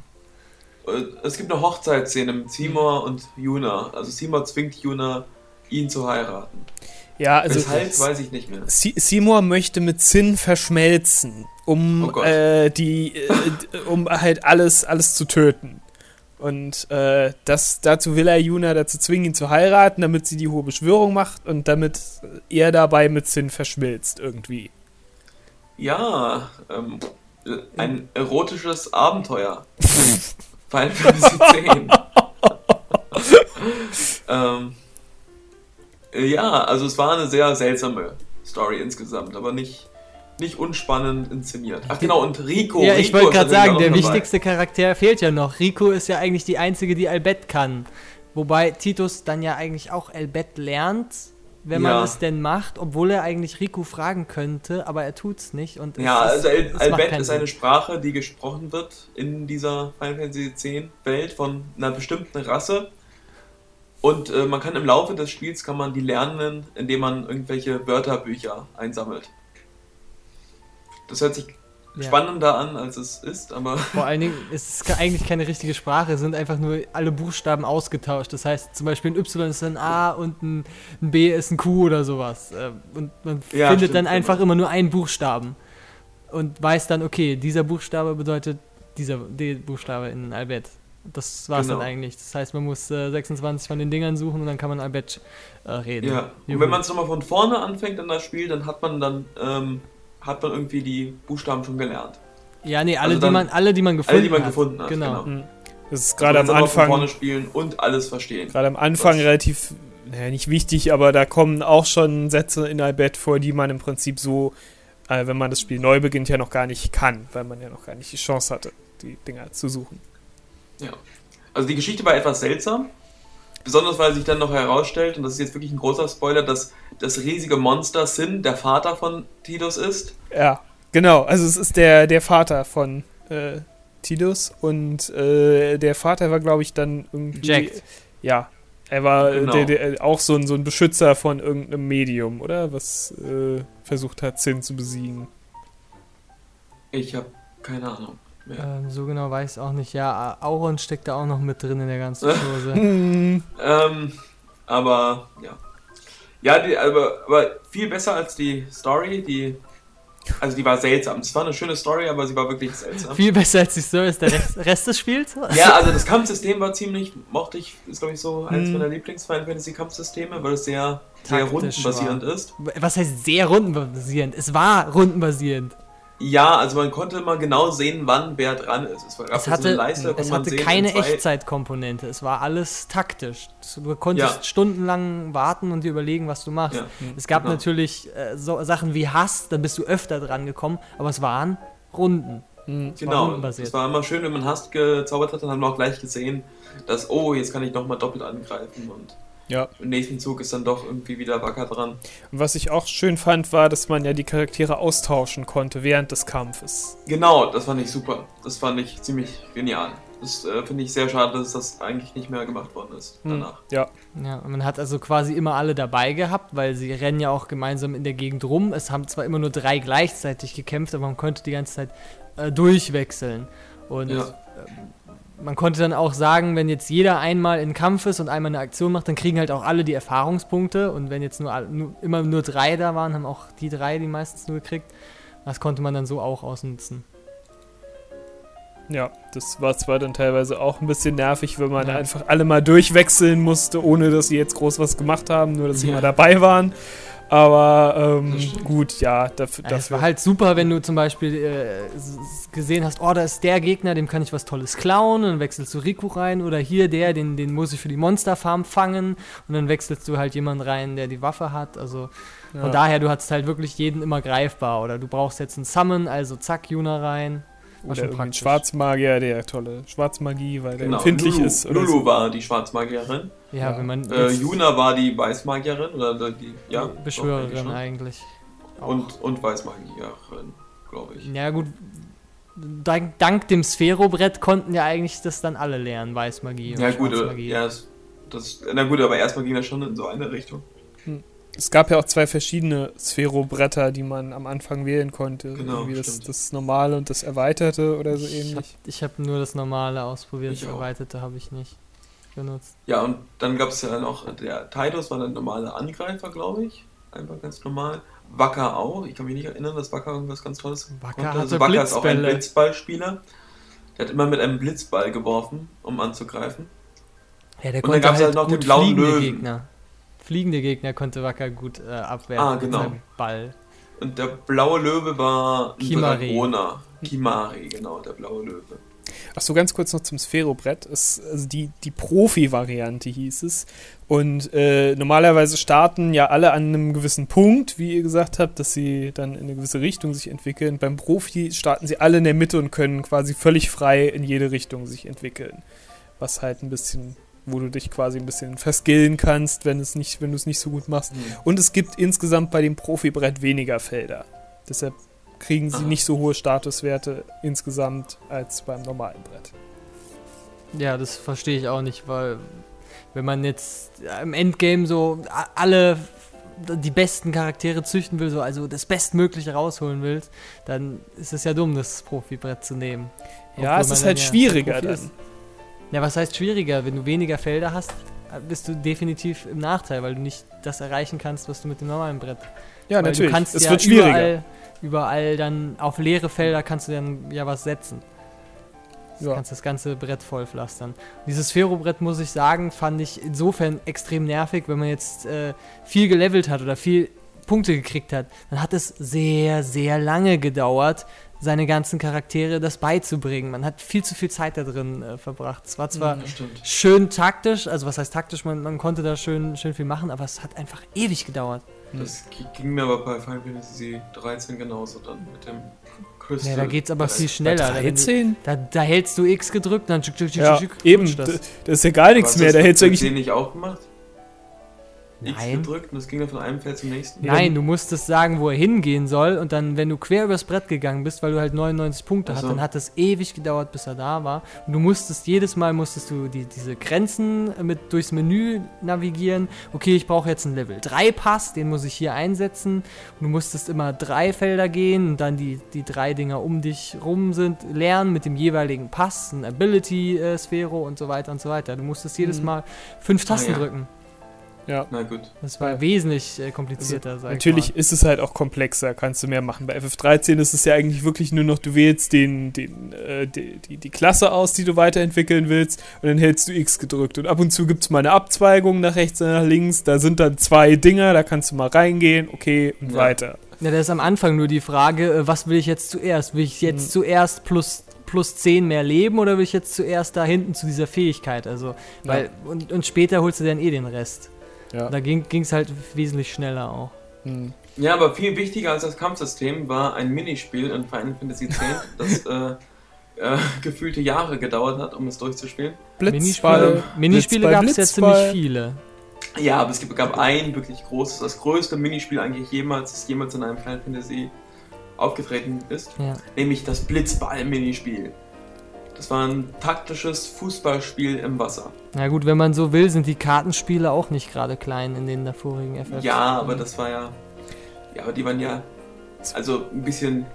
äh, es gibt eine Hochzeitsszene mit Seymour und Yuna. Also Seymour zwingt Yuna, ihn zu heiraten. Ja, also Weshalb, weiß ich nicht mehr. Seymour möchte mit Zinn verschmelzen, um Oh Gott. äh, die, äh, um halt alles, alles zu töten. Und äh, das, dazu will er Yuna dazu zwingen, ihn zu heiraten, damit sie die hohe Beschwörung macht und damit er dabei mit Zinn verschmilzt irgendwie. Ja, ähm, ein erotisches Abenteuer. Final Fantasy X. ähm, äh, ja, also es war eine sehr seltsame Story insgesamt, aber nicht, nicht unspannend inszeniert. Ach genau, und Rico. ja, ich Rico wollte ist gerade sagen, der dabei. wichtigste Charakter fehlt ja noch. Rico ist ja eigentlich die einzige, die Albet kann. Wobei Titus dann ja eigentlich auch Albet lernt, wenn man Ja. es denn macht, obwohl er eigentlich Rico fragen könnte, aber er tut's nicht. Und es Ja, ist- also Al es macht Albet keinen ist eine Sprache, die gesprochen wird in dieser Final Fantasy X Welt von einer bestimmten Rasse. Und äh, man kann im Laufe des Spiels kann man die lernen, indem man irgendwelche Wörterbücher einsammelt. Das hört sich Ja. spannender an, als es ist, aber Vor allen Dingen ist es eigentlich keine richtige Sprache, es sind einfach nur alle Buchstaben ausgetauscht. Das heißt, zum Beispiel ein Y ist ein A und ein, B ist ein Q oder sowas. Äh, Und man Ja, findet stimmt, dann einfach genau. immer nur einen Buchstaben. Und weiß dann, okay, dieser Buchstabe bedeutet dieser der Buchstabe in Albet. Das war's Genau. dann eigentlich. Das heißt, man muss äh, 26 von den Dingern suchen und dann kann man Albet äh, reden. ja. Und wenn man es nochmal von vorne anfängt an das Spiel, dann hat man dann ähm, hat man irgendwie die Buchstaben schon gelernt. Ja, nee, alle, Also die dann- man, alle, die man gefunden Alle, die man hat. gefunden hat. Genau. Genau. Das ist Gerade am Von vorne Anfang, spielen und alles verstehen. gerade am Anfang Was? relativ, naja, nicht wichtig, aber da kommen auch schon Sätze in Albert vor, die man im Prinzip so, äh, wenn man das Spiel neu beginnt, ja noch gar nicht kann, weil man ja noch gar nicht die Chance hatte, die Dinger zu suchen. Also die Geschichte war etwas seltsam. Besonders weil sich dann noch herausstellt, und das ist jetzt wirklich ein großer Spoiler, dass das riesige Monster Sin der Vater von Tidus ist. Ja, genau. Also es ist der, der Vater von äh, Tidus und äh, der Vater war, glaube ich, dann irgendwie. Jacked. Ja. Er war äh, Genau. der, der, auch so ein, so ein Beschützer von irgendeinem Medium, oder? Was äh, versucht hat, Zinn zu besiegen. Ich habe keine Ahnung. Mehr. Ähm, so genau weiß ich auch nicht. Ja, Auron steckt da auch noch mit drin in der ganzen Chose. Hm. Ähm, aber ja. Ja, die, aber, aber viel besser als die Story, die. Also die war seltsam. Es war eine schöne Story, aber sie war wirklich seltsam. Viel besser als die Story ist der Rest, Rest des Spiels. Ja, also das Kampfsystem war ziemlich, mochte ich, ist glaube ich so eines Mhm. meiner Lieblings-Final Fantasy Kampfsysteme, weil es sehr, sehr rundenbasierend ist. Was heißt sehr rundenbasierend? Es war rundenbasierend. Ja, also man konnte immer genau sehen, wann wer dran ist. Es, Es so hatte, eine Leiste, es hatte sehen, keine Echtzeitkomponente. Es war alles taktisch. Du konntest Ja. stundenlang warten und dir überlegen, was du machst. Ja, Es gab genau. natürlich äh, so Sachen wie Hass, dann bist du öfter dran gekommen, aber es waren Runden. Hm. Es war Genau, rundenbasiert. es war immer schön, wenn man Hast gezaubert hat, dann haben wir auch gleich gesehen, dass, oh, jetzt kann ich nochmal doppelt angreifen und Ja. im nächsten Zug ist dann doch irgendwie wieder Wacker dran. Und was ich auch schön fand, war, dass man ja die Charaktere austauschen konnte während des Kampfes. Genau, das fand ich super. Das fand ich ziemlich genial. Das äh, finde ich sehr schade, dass das eigentlich nicht mehr gemacht worden ist Hm. danach. Ja. Ja, und man hat also quasi immer alle dabei gehabt, weil sie rennen ja auch gemeinsam in der Gegend rum. Es haben zwar immer nur drei gleichzeitig gekämpft, aber man konnte die ganze Zeit äh, durchwechseln. Und Ja. Man konnte dann auch sagen, wenn jetzt jeder einmal in Kampf ist und einmal eine Aktion macht, dann kriegen halt auch alle die Erfahrungspunkte. Und wenn jetzt nur, nur immer nur drei da waren, haben auch die drei die meistens nur gekriegt. Das konnte man dann so auch ausnutzen. Ja, das war zwar dann teilweise auch ein bisschen nervig, wenn man Ja. einfach alle mal durchwechseln musste, ohne dass sie jetzt groß was gemacht haben, nur dass sie Ja. mal dabei waren. Aber ähm, gut, ja, dafür. Ja, es war halt super, wenn du zum Beispiel äh, gesehen hast, oh, da ist der Gegner, dem kann ich was Tolles klauen, und dann wechselst du Riku rein, oder hier der, den, den muss ich für die Monsterfarm fangen, und dann wechselst du halt jemanden rein, der die Waffe hat. Also ja. von daher, du hattest halt wirklich jeden immer greifbar, oder du brauchst jetzt einen Summon, also zack, Juna rein. War Oder schon irgendwie. Schwarzmagier, der tolle Schwarzmagie, weil der Genau, empfindlich Lulu, ist. Oder Lulu so. war die Schwarzmagierin. Ja, Ja. wenn man Äh, Juna war die Weißmagierin oder die ja, Beschwörerin eigentlich. Auch. Und, und Weißmagierin, glaube ich. Ja gut, dank, dank dem Sphärobrett konnten ja eigentlich das dann alle lernen, Weißmagie. und Ja, gut, Schwarzmagie. ja, das, das, na gut, aber erstmal ging das schon in so eine Richtung. Es gab ja auch zwei verschiedene Sphärobretter, die man am Anfang wählen konnte. Genau, Irgendwie das, das normale und das erweiterte oder so Ich habe ähnlich. ich hab nur das normale ausprobiert, Ich das auch. erweiterte habe ich nicht benutzt. Ja, und dann gab es ja noch, der Titus war der normale Angreifer, glaube ich. Einfach ganz normal. Wacker auch. Ich kann mich nicht erinnern, dass Wacker irgendwas ganz Tolles Wacker konnte. hatte Also Wacker ist auch ein. Blitzballspieler. Der hat immer mit einem Blitzball geworfen, um anzugreifen. Ja, der Und dann konnte gab's halt halt noch den blauen Löwen. Gegner. Fliegende Gegner konnte Wacker gut äh, abwerfen Ah, mit genau. seinem Ball. Und der blaue Löwe war Kimari. Dragoner. Kimari, genau, der blaue Löwe. Ach so, ganz kurz noch zum Sphärobrett. Es, also die, die Profi-Variante hieß es. Und äh, normalerweise starten ja alle an einem gewissen Punkt, wie ihr gesagt habt, dass sie dann in eine gewisse Richtung sich entwickeln. Beim Profi starten sie alle in der Mitte und können quasi völlig frei in jede Richtung sich entwickeln. Was halt ein bisschen, wo du dich quasi ein bisschen verskillen kannst, wenn es nicht, wenn du es nicht so gut machst. Und es gibt insgesamt bei dem Profibrett weniger Felder. Deshalb kriegen sie Ah. nicht so hohe Statuswerte insgesamt als beim normalen Brett. Ja, das verstehe ich auch nicht, weil wenn man jetzt im Endgame so alle die besten Charaktere züchten will, so also das Bestmögliche rausholen willst, dann ist es ja dumm, das Profibrett zu nehmen. Ja, Obwohl es ist dann halt ja schwieriger dann. Ja, was heißt schwieriger? Wenn du weniger Felder hast, bist du definitiv im Nachteil, weil du nicht das erreichen kannst, was du mit dem normalen Brett. Ja, weil natürlich. Du kannst es ja wird schwieriger. Überall, überall dann auf leere Felder kannst du dann ja was setzen. Du Ja. kannst das ganze Brett vollpflastern. Dieses Sphärobrett, muss ich sagen, fand ich insofern extrem nervig, wenn man jetzt äh, viel gelevelt hat oder viel Punkte gekriegt hat. Dann hat es sehr, sehr lange gedauert, seine ganzen Charaktere das beizubringen. Man hat viel zu viel Zeit da drin äh, verbracht. Es war zwar Mhm. Das stimmt. schön taktisch, also was heißt taktisch, man, man konnte da schön, schön viel machen, aber es hat einfach ewig gedauert. Das gi- ging mir aber bei Final Fantasy 13 genauso dann mit dem Crystal. Ja, da geht's aber viel schneller. Da, du- 13? Da, da hältst du X gedrückt, dann tschuk, tschuk, tschuk, Ja, tschuk, eben. Das. das ist ja gar nichts mehr. Da hältst du eigentlich. 10 nicht auch gemacht? X Nein. gedrückt und das ging dann von einem Feld zum nächsten? Nein, du musstest sagen, wo er hingehen soll und dann, wenn du quer übers Brett gegangen bist, weil du halt 99 Punkte Ach hast, dann hat es ewig gedauert, bis er da war. Und du musstest, jedes Mal musstest du die, diese Grenzen mit durchs Menü navigieren. Okay, ich brauche jetzt einen Level 3 Pass, den muss ich hier einsetzen. Und du musstest immer drei Felder gehen und dann die, die drei Dinger um dich rum sind, lernen mit dem jeweiligen Pass, ein Ability-Sphäre und so weiter und so weiter. Du musstest jedes Mhm. Mal fünf Tasten ja. drücken. Ja. Na gut. Das war wesentlich äh, komplizierter, sag ich Natürlich mal. ist es halt auch komplexer, kannst du mehr machen. Bei FF13 ist es ja eigentlich wirklich nur noch, du wählst den, den, äh, die, die, die Klasse aus, die du weiterentwickeln willst, und dann hältst du X gedrückt. Und ab und zu gibt es mal eine Abzweigung nach rechts und nach links. Da sind dann zwei Dinger, da kannst du mal reingehen, okay, und Ja. weiter. Ja, da ist am Anfang nur die Frage, äh, was will ich jetzt zuerst? Will ich jetzt Hm. zuerst plus, plus 10 mehr leben oder will ich jetzt zuerst da hinten zu dieser Fähigkeit? Also, weil, und, und später holst du dann eh den Rest. Ja. Da ging es halt wesentlich schneller auch. Hm. Ja, aber viel wichtiger als das Kampfsystem war ein Minispiel in Final Fantasy X, das äh, äh, gefühlte Jahre gedauert hat, um es durchzuspielen. Blitzball. Minispiele gab es ja ziemlich viele. Ja, aber es gab ein wirklich großes, das größte Minispiel eigentlich jemals, das jemals in einem Final Fantasy aufgetreten ist, Ja. nämlich das Blitzball-Minispiel. Das war ein taktisches Fußballspiel im Wasser. Na gut, wenn man so will, sind die Kartenspiele auch nicht gerade klein in den davorigen FF. Ja, aber das war ja. Ja, aber die waren ja. Also ein bisschen.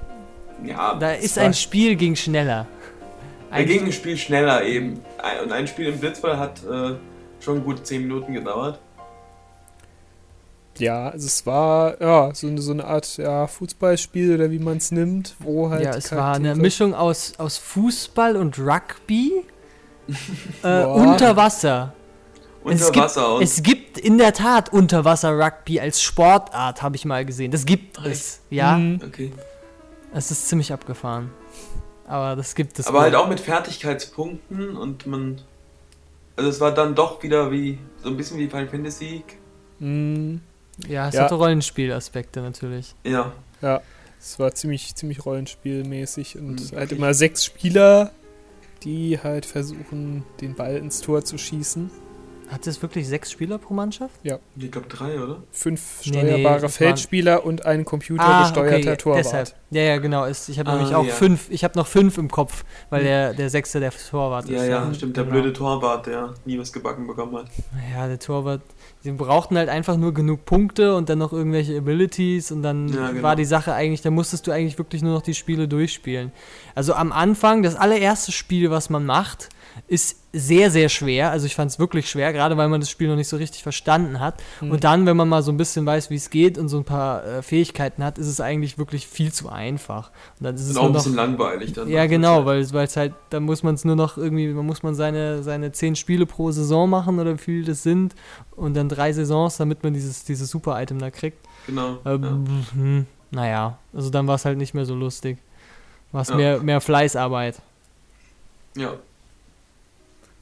Ja. Da ist ein Spiel ging schneller. Da ging ein Spiel schneller eben. Ein- Und ein Spiel im Blitzball hat äh, schon gut 10 Minuten gedauert. Ja, also es war ja so eine, so eine Art ja, Fußballspiel oder wie man es nimmt, wo halt. ja, es war eine Mischung aus, aus Fußball und Rugby äh, unter Wasser. Unter es gibt, Wasser und. Es gibt in der Tat Unterwasser-Rugby als Sportart, habe ich mal gesehen. Das gibt es. Ja, Mhm. okay. es ist ziemlich abgefahren. Aber das gibt es. Aber wohl. halt auch mit Fertigkeitspunkten und man. Also es war dann doch wieder wie. So ein bisschen wie Final Fantasy. Mhm. Ja, es Ja. hatte Rollenspielaspekte natürlich. Ja. Ja, es war ziemlich, ziemlich rollenspielmäßig und Mhm. halt immer sechs Spieler, die halt versuchen, den Ball ins Tor zu schießen. Hat es wirklich sechs Spieler pro Mannschaft? Ich glaube drei, oder? Fünf Nee, nee, steuerbare das Feldspieler und ein computergesteuerter ja, Torwart. deshalb. Ja, ja, genau. Ist, ich habe Ah, nämlich auch ja. fünf, ich habe noch fünf im Kopf, weil Hm. der, der Sechste der Torwart Ja, ist. ja, stimmt. Der Genau. blöde Torwart, der nie was gebacken bekommen hat. Ja, der Torwart, die brauchten halt einfach nur genug Punkte und dann noch irgendwelche Abilities und dann Ja, genau. war die Sache eigentlich, da musstest du eigentlich wirklich nur noch die Spiele durchspielen. Also am Anfang, das allererste Spiel, was man macht, ist sehr, sehr schwer. Also ich fand es wirklich schwer, gerade weil man das Spiel noch nicht so richtig verstanden hat. Hm. Und dann, wenn man mal so ein bisschen weiß, wie es geht und so ein paar äh, Fähigkeiten hat, ist es eigentlich wirklich viel zu einfach. Und dann ist es Ist auch ein noch bisschen langweilig dann. ja, genau, weil weil es halt, da muss man es nur noch irgendwie, man muss man seine, seine zehn Spiele pro Saison machen oder wie viel das sind und dann drei Saisons, damit man dieses, dieses Super-Item da kriegt. Genau. Ähm, ja. hm, naja, also dann war es halt nicht mehr so lustig. War es Ja. mehr, mehr Fleißarbeit. ja.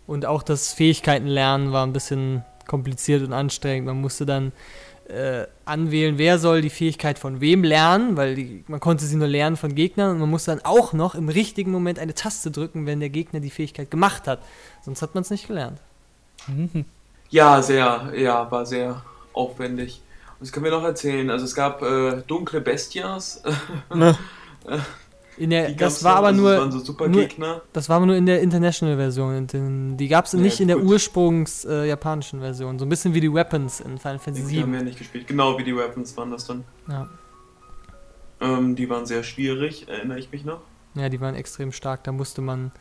Und auch das Fähigkeiten lernen war ein bisschen kompliziert und anstrengend. Man musste dann äh, anwählen, wer soll die Fähigkeit von wem lernen, weil die, man konnte sie nur lernen von Gegnern und man musste dann auch noch im richtigen Moment eine Taste drücken, wenn der Gegner die Fähigkeit gemacht hat. Sonst hat man es nicht gelernt. Mhm. Ja, sehr, ja, war sehr aufwendig. Und das können wir noch erzählen. Also es gab äh, dunkle Bestias. Na, In der, das war aber nur, Das waren so nur- das war aber nur in der International-Version. Die gab es Ja, nicht in der ursprungs-japanischen Version. So ein bisschen wie die Weapons in Final Fantasy Die haben wir VII. nicht gespielt. Genau wie die Weapons waren das dann. Ja. Ähm, die waren sehr schwierig, erinnere ich mich noch. Ja, die waren extrem stark. Da musste man.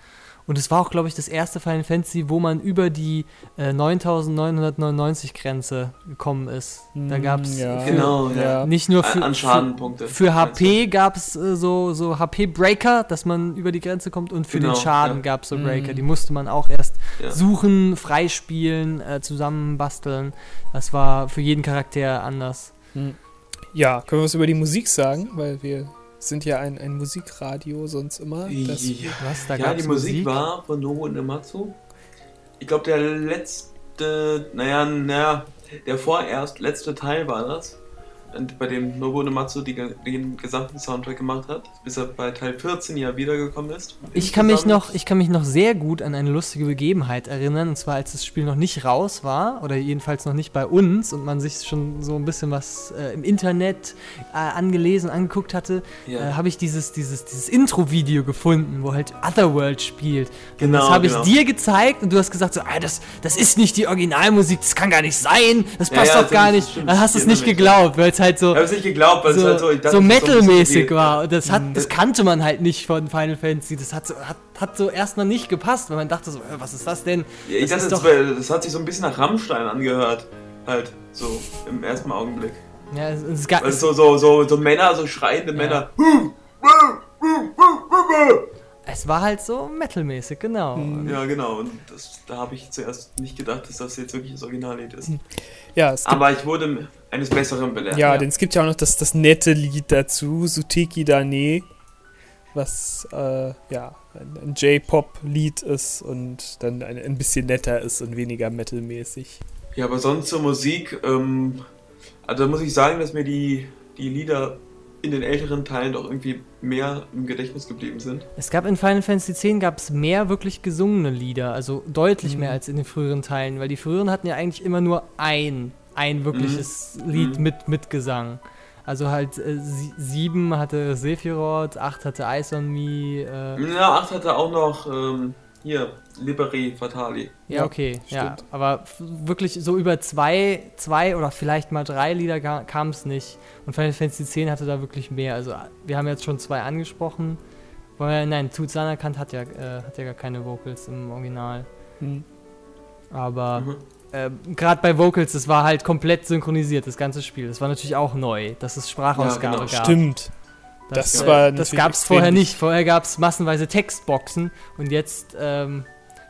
Und es war auch, glaube ich, das erste Final Fantasy, wo man über die äh, 9999 Grenze gekommen ist. Da gab es Mm, ja. Genau, ja. nicht nur für, An Schadenpunkte. für, für HP gab es äh, so, so HP-Breaker, dass man über die Grenze kommt und für Genau, den Schaden ja. gab es so Mhm. Breaker. Die musste man auch erst Ja. suchen, freispielen, äh, zusammenbasteln. Das war für jeden Charakter anders. Ja, können wir was über die Musik sagen? Weil wir sind ja ein, ein Musikradio sonst immer. Das, Ja, Was? Da ja die Musik, war von Nobu Uematsu. Ich glaube, der letzte, naja, naja, der vorerst letzte Teil war das. Und bei dem Nobu Uematsu die, den gesamten Soundtrack gemacht hat, bis er bei Teil 14 ja wiedergekommen ist. Ich kann mich noch, ich kann mich noch sehr gut an eine lustige Begebenheit erinnern, und zwar als das Spiel noch nicht raus war oder jedenfalls noch nicht bei uns und man sich schon so ein bisschen was äh, im Internet äh, angelesen, angeguckt hatte, Ja. äh, habe ich dieses, dieses, dieses Intro-Video gefunden, wo halt Otherworld spielt. Und Genau, das habe genau. ich dir gezeigt und du hast gesagt so, ah, das, das ist nicht die Originalmusik, das kann gar nicht sein, das Ja, passt ja, doch gar nicht. Dann hast du es nicht geglaubt, weil es halt so Ich habe es nicht geglaubt, weil es so, halt so, dachte, so es ist ein bisschen metalmäßig wie- war. Und das, hat, Mhm. das kannte man halt nicht von Final Fantasy. Das hat so, hat, hat so erstmal nicht gepasst, weil man dachte so, äh, was ist das denn? Ja, ich das dachte, doch- das hat sich so ein bisschen nach Rammstein angehört. Halt, so im ersten Augenblick. Ja, es, es, ga- Weil es so, so, so, so Männer, so schreiende Männer. Es war halt so metalmäßig, genau. Mhm. Ja, genau. Und das, da habe ich zuerst nicht gedacht, dass das jetzt wirklich das Originallied ist. ja, es Aber ich wurde eines Besseren belehrt. ja, denn es gibt ja auch noch das, das nette Lied dazu, Suteki Dane, was äh, ja ein, ein J-Pop-Lied ist und dann ein, ein bisschen netter ist und weniger metalmäßig. Ja, aber sonst zur Musik, ähm, also da muss ich sagen, dass mir die, die Lieder in den älteren Teilen doch irgendwie mehr im Gedächtnis geblieben sind. Es gab in Final Fantasy X gab es mehr wirklich gesungene Lieder, also deutlich Mhm. mehr als in den früheren Teilen, weil die früheren hatten ja eigentlich immer nur ein, ein wirkliches Lied Mhm. mit, mit Gesang. Also halt äh, sie, sieben hatte Sephiroth, acht hatte Ice on Me, äh, Ja, 8 hatte auch noch, ähm, hier, Liberi Fatali. Ja, Ja, okay, ja. stimmt. Aber f- wirklich so über zwei, zwei oder vielleicht mal drei Lieder kam es nicht. Und Final Fantasy X hatte da wirklich mehr. Also wir haben jetzt schon zwei angesprochen. Weil, nein, Tutsanakant hat ja, äh, hat ja gar keine Vocals im Original. Hm. Aber Mhm. äh, gerade bei Vocals, das war halt komplett synchronisiert, das ganze Spiel. Das war natürlich auch neu, dass es Sprachausgabe Ja, genau. gab. Stimmt. Das äh, war das gab es vorher nicht. Vorher gab es massenweise Textboxen und jetzt ähm,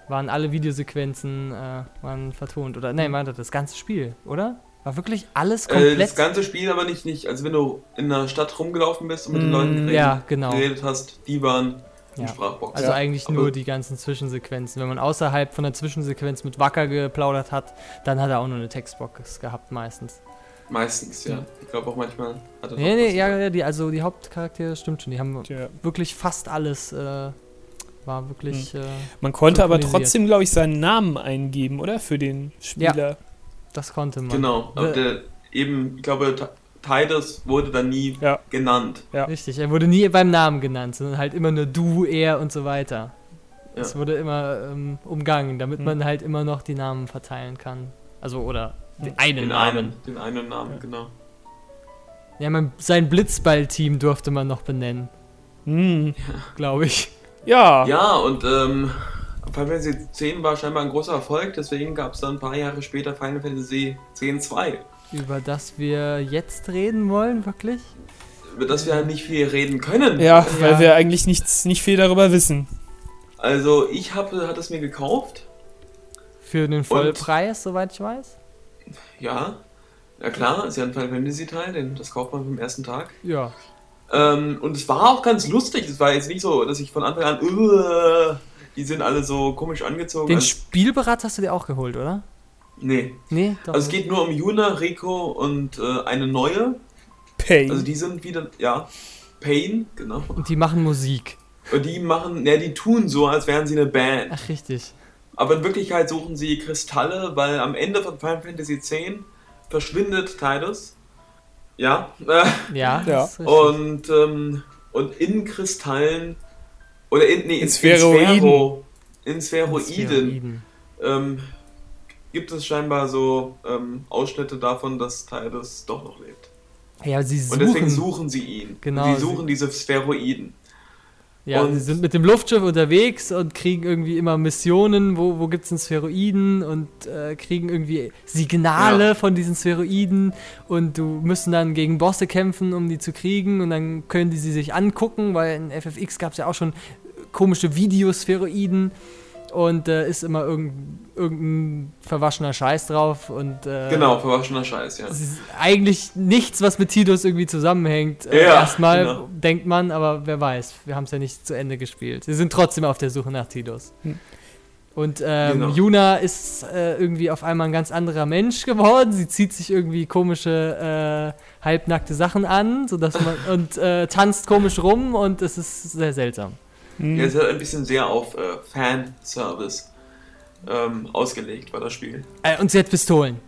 waren alle Videosequenzen äh, waren vertont. Oder nein, warte, das ganze Spiel, oder? War wirklich alles Äh, komplett. das ganze Spiel aber nicht, nicht, also wenn du in der Stadt rumgelaufen bist und mit den Mm, Leuten geredet, ja, genau. geredet hast, die waren in Ja. Sprachbox. Also Ja, eigentlich aber- nur die ganzen Zwischensequenzen. Wenn man außerhalb von der Zwischensequenz mit Wacker geplaudert hat, dann hat er auch nur eine Textbox gehabt meistens. Meistens, ja. Ich glaube auch manchmal hat er Nee, noch nee, was ja, ja, die, also die Hauptcharaktere stimmt schon. Die haben Ja. wirklich fast alles äh, War wirklich. Äh, Man konnte aber trotzdem, glaube ich, seinen Namen eingeben, oder? Für den Spieler. das konnte man. Genau, aber The- der, eben, ich glaube, Titus wurde dann nie Ja. genannt. Ja. Richtig, er wurde nie beim Namen genannt, sondern halt immer nur du, er und so weiter. Ja. Es wurde immer ähm, umgangen, damit Hm. man halt immer noch die Namen verteilen kann. Also, oder den einen Den Namen. einen, den einen Namen, Ja. genau. Ja, man, sein Blitzball-Team durfte man noch benennen, Hm. glaube ich. Ja. Ja, und ähm, Final Fantasy X war scheinbar ein großer Erfolg, deswegen gab es dann ein paar Jahre später Final Fantasy X-2, Über das wir jetzt reden wollen, wirklich? über das wir halt nicht viel reden können. Ja, weil Ja. wir eigentlich nichts, nicht viel darüber wissen. Also ich habe, hat es mir gekauft, Für den Vollpreis, soweit ich weiß. Ja. Ja klar, ist ja ein Final Fantasy Teil, den, das kauft man vom ersten Tag. Ja. Ähm, und es war auch ganz lustig. Es war jetzt nicht so, dass ich von Anfang an, "Uah", die sind alle so komisch angezogen. Den als- Spielberat hast du dir auch geholt, oder? nee. Nee, doch. Also es geht nur um Yuna, Rico und äh, eine neue. Pain. Also die sind wieder, ja, Pain, genau. Und die machen Musik. Und die machen, ja, die tun so, als wären sie eine Band. Ach, richtig. Aber in Wirklichkeit suchen sie Kristalle, weil am Ende von Final Fantasy X verschwindet Tidus. Ja. Ja, Ja. und, ähm, und in Kristallen, oder in, nee, in, In Spheroiden. in, Sphero, in Spheroiden ähm, gibt es scheinbar so ähm, Ausschnitte davon, dass Tidus doch noch lebt. Ja, sie Und deswegen suchen. suchen sie ihn. Genau, Sie suchen diese Spheroiden. Ja, Und- sie sind mit dem Luftschiff unterwegs und kriegen irgendwie immer Missionen, wo, wo gibt es denn Spheroiden? Und äh, kriegen irgendwie Signale Ja. von diesen Spheroiden. Und du müssen dann gegen Bosse kämpfen, um die zu kriegen. Und dann können die sie sich angucken, weil in FFX gab es ja auch schon komische Videospheroiden und äh, ist immer irgendein, irgendein verwaschener Scheiß drauf und äh, Genau, verwaschener Scheiß, ja. es ist eigentlich nichts, was mit Tidus irgendwie zusammenhängt. Äh, Ja, Erstmal genau. denkt man, aber wer weiß. Wir haben es ja nicht zu Ende gespielt. Wir sind trotzdem auf der Suche nach Tidus. Hm. Und ähm, Genau. Yuna ist äh, irgendwie auf einmal ein ganz anderer Mensch geworden. Sie zieht sich irgendwie komische, äh, halbnackte Sachen an, sodass man und äh, tanzt komisch rum und es ist sehr seltsam. Hm. Ja, es ist halt ein bisschen sehr auf äh, Fanservice ähm, ausgelegt, war das Spiel. Äh, und sie hat Pistolen.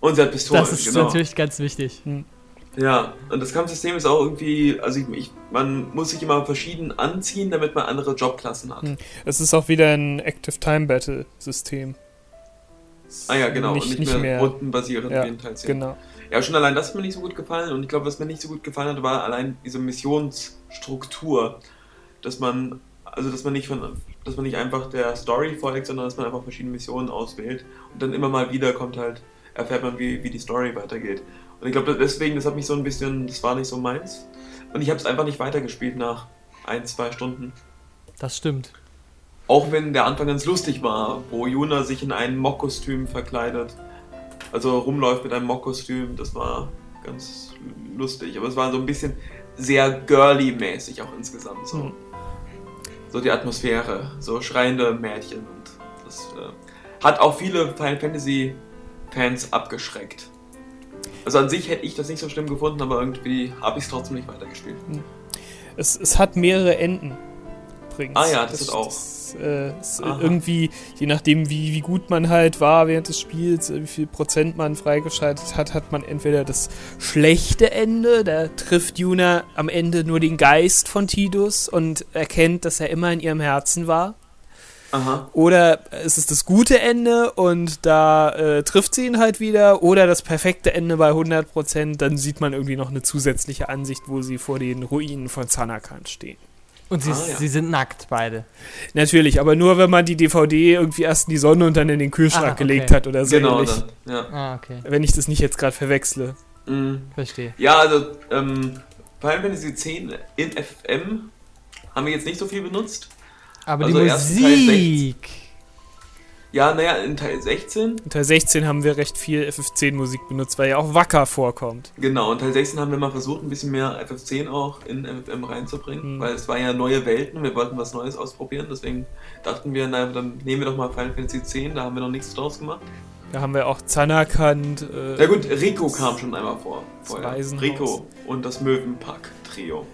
Und sie hat Pistolen, das ist genau. natürlich ganz wichtig. Ja, und das Kampfsystem ist auch irgendwie, also ich, ich, man muss sich immer verschieden anziehen, damit man andere Jobklassen hat. Hm. Es ist auch wieder ein Active Time Battle System. Ah ja, genau, Nicht, und nicht, nicht mehr, mehr. rundenbasierend Ja, wie in Teil 10. Genau. Ja, schon allein das hat mir nicht so gut gefallen und ich glaube, was mir nicht so gut gefallen hat, war allein diese Missionsstruktur, dass man, also dass man nicht von, dass man nicht einfach der Story folgt, sondern dass man einfach verschiedene Missionen auswählt und dann immer mal wieder kommt halt, erfährt man, wie, wie die Story weitergeht. Und ich glaube, deswegen, das hat mich so ein bisschen, das war nicht so meins. Und ich habe es einfach nicht weitergespielt nach ein, zwei Stunden. Das stimmt. Auch wenn der Anfang ganz lustig war, wo Juna sich in ein Mock-Kostüm verkleidet. Also rumläuft mit einem Mock-Kostüm, das war ganz lustig. Aber es war so ein bisschen sehr girly-mäßig auch insgesamt. So, Mhm. So die Atmosphäre, so schreiende Mädchen. Und das äh, hat auch viele Final Fantasy-Fans abgeschreckt. Also an sich hätte ich das nicht so schlimm gefunden, aber irgendwie habe ich es trotzdem nicht weitergespielt. Es, es hat mehrere Enden. Übrigens. Ah ja, das ist auch. Das, äh, ist Aha. irgendwie, je nachdem, wie, wie gut man halt war während des Spiels, äh, wie viel Prozent man freigeschaltet hat, hat man entweder das schlechte Ende, da trifft Juna am Ende nur den Geist von Tidus und erkennt, dass er immer in ihrem Herzen war. Aha. Oder es ist das gute Ende und da äh, trifft sie ihn halt wieder. Oder das perfekte Ende bei 100%, dann sieht man irgendwie noch eine zusätzliche Ansicht, wo sie vor den Ruinen von Zanakan stehen. Und sie, Ah, ja. sie sind nackt, beide. Natürlich, aber nur wenn man die DVD irgendwie erst in die Sonne und dann in den Kühlschrank Ah, okay. gelegt hat oder so Genau, ähnlich. dann. Ja. Ah, okay. Wenn ich das nicht jetzt gerade verwechsle. Mhm. Verstehe. Ja, also ähm, Final Fantasy X in FM haben wir jetzt nicht so viel benutzt. Aber Also die Musik. Ja, naja, in Teil 16, In Teil 16 haben wir recht viel FF10-Musik benutzt, weil ja auch Wacker vorkommt. genau, in Teil 16 haben wir mal versucht, ein bisschen mehr FF10 auch in FFM reinzubringen, Mhm. weil es war ja neue Welten, wir wollten was Neues ausprobieren, deswegen dachten wir, na, dann nehmen wir doch mal Final Fantasy X, da haben wir noch nichts draus gemacht. Da haben wir auch Zanakant. Äh, Ja gut, Rico kam schon einmal vor. Vorher. Rico und das Möwenpack-Trio.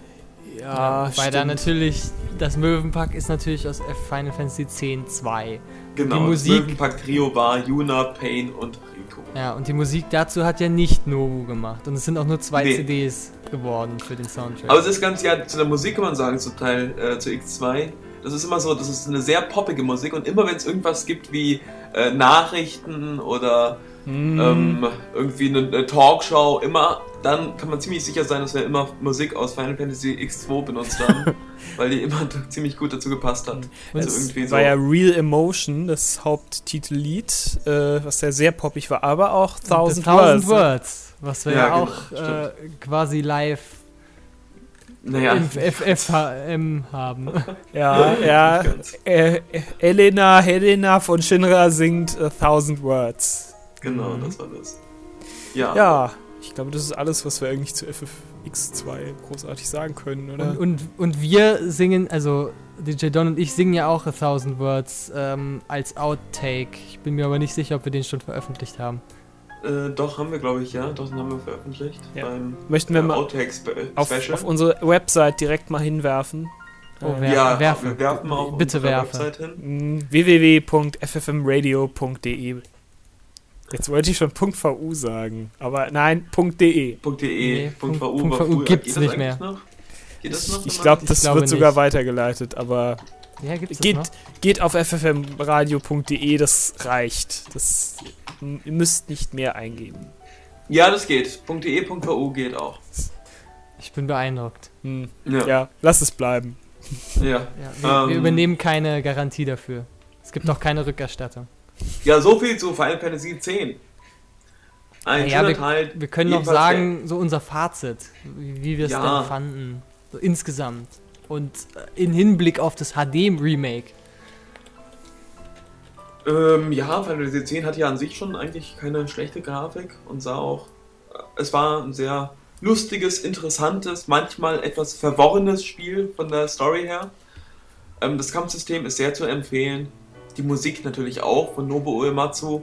Ja, Weil da natürlich, das Möwenpack ist natürlich aus Final Fantasy X 2. Genau, Die das Musik- Möwenpack-Trio war Yuna, Pain und Rico. Ja, und die Musik dazu hat ja nicht Nobu gemacht. Und es sind auch nur zwei Nee. CDs geworden für den Soundtrack. Aber es ist ganz, ja, zu der Musik kann man sagen, zum Teil äh, zu X2. Das ist immer so, das ist eine sehr poppige Musik und immer wenn es irgendwas gibt wie äh, Nachrichten oder Hm, ähm, irgendwie eine, eine Talkshow, immer, dann kann man ziemlich sicher sein, dass wir immer Musik aus Final Fantasy X2 benutzt haben, weil die immer ziemlich gut dazu gepasst hat. Und Also es irgendwie so. war ja Real Emotion, das Haupttitellied, äh, was ja sehr poppig war, aber auch Thousand, Thousand Words. Words. Was wir ja, Ja, genau, auch äh, quasi live Naja, im FFM haben. Ja, ja. ganz. Äh, Elena, Helena von Shinra singt A Thousand Words. genau, Mhm. das war das. Ja. Ja, ich glaube, das ist alles, was wir eigentlich zu FFX2 großartig sagen können, oder? Und, und, und wir singen, also DJ Don und ich singen ja auch A Thousand Words ähm, als Outtake. Ich bin mir aber nicht sicher, ob wir den schon veröffentlicht haben. Äh, doch, haben wir, glaube ich, ja. Doch, den haben wir veröffentlicht. Ja. Beim Möchten wir äh, mal Outtake-Special. auf, auf unsere Website direkt mal hinwerfen. Oh, Äh, wer- ja, werfen. wir werfen auf Bitte unsere werfe. Website hin. mh, www.ffmradio.de Jetzt wollte ich schon .vu sagen, aber nein, .de. .de, Nee, Punkt .vu, .vu gibt's das nicht mehr. Noch? Geht das noch? Ich glaube, man- das glaube wird sogar nicht. weitergeleitet, aber Ja, gibt's das geht, noch? geht auf ffmradio.de, das reicht. Das, ihr müsst nicht mehr eingeben. Ja, das geht. .de, .vu geht auch. Ich bin beeindruckt. Hm. Ja. Ja, lass es bleiben. Ja, Ja, wir, wir Ähm. übernehmen keine Garantie dafür. Es gibt auch keine Rückerstattung. Ja so viel zu Final Fantasy X. Ein Naja, schöner Teil. Wir können noch sagen, so unser Fazit, wie, wir es Ja. denn fanden. So insgesamt. Und äh, in Hinblick auf das HD-Remake. Ähm, ja, Final Fantasy X hatte ja an sich schon eigentlich keine schlechte Grafik und sah auch. äh, Es war ein sehr lustiges, interessantes, manchmal etwas verworrenes Spiel von der Story her. Ähm, das Kampfsystem ist sehr zu empfehlen. Die Musik natürlich auch von Nobuo Uematsu.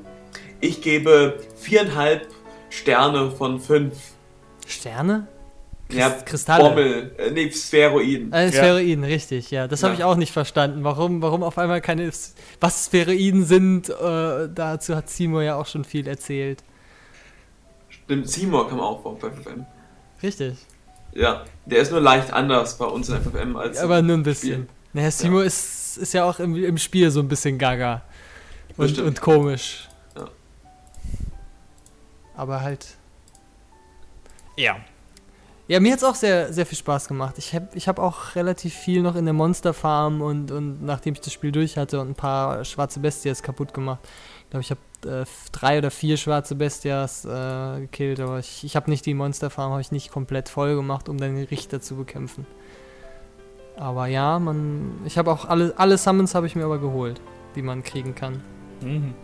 Ich gebe viereinhalb Sterne von fünf. Sterne? Ja, Kristalle. Bommel, äh, nee, Spheroiden. Äh, Ja. Spheroiden, richtig, ja. Das habe Ja. ich auch nicht verstanden. Warum, warum auf einmal keine. Was Spheroiden sind, äh, dazu hat Seymour ja auch schon viel erzählt. Stimmt, Seymour kam auch vor bei FFM. Richtig. Ja, der ist nur leicht anders bei uns in FFM als. Aber nur ein Spiel. bisschen. Naja, Seymour ist, ist ja auch im, im Spiel so ein bisschen gaga. Und, und komisch. Ja. Aber halt. Ja. Ja, mir hat es auch sehr, sehr viel Spaß gemacht. Ich habe ich hab auch relativ viel noch in der Monster Farm und, und nachdem ich das Spiel durch hatte und ein paar schwarze Bestias kaputt gemacht. Ich glaube, ich habe äh, drei oder vier schwarze Bestias äh, gekillt, aber ich, ich habe nicht die Monster Farm, habe ich nicht komplett voll gemacht, um dann den Richter zu bekämpfen. Aber ja, man, ich habe auch alle, alle Summons habe ich mir aber geholt, die man kriegen kann. Mhm.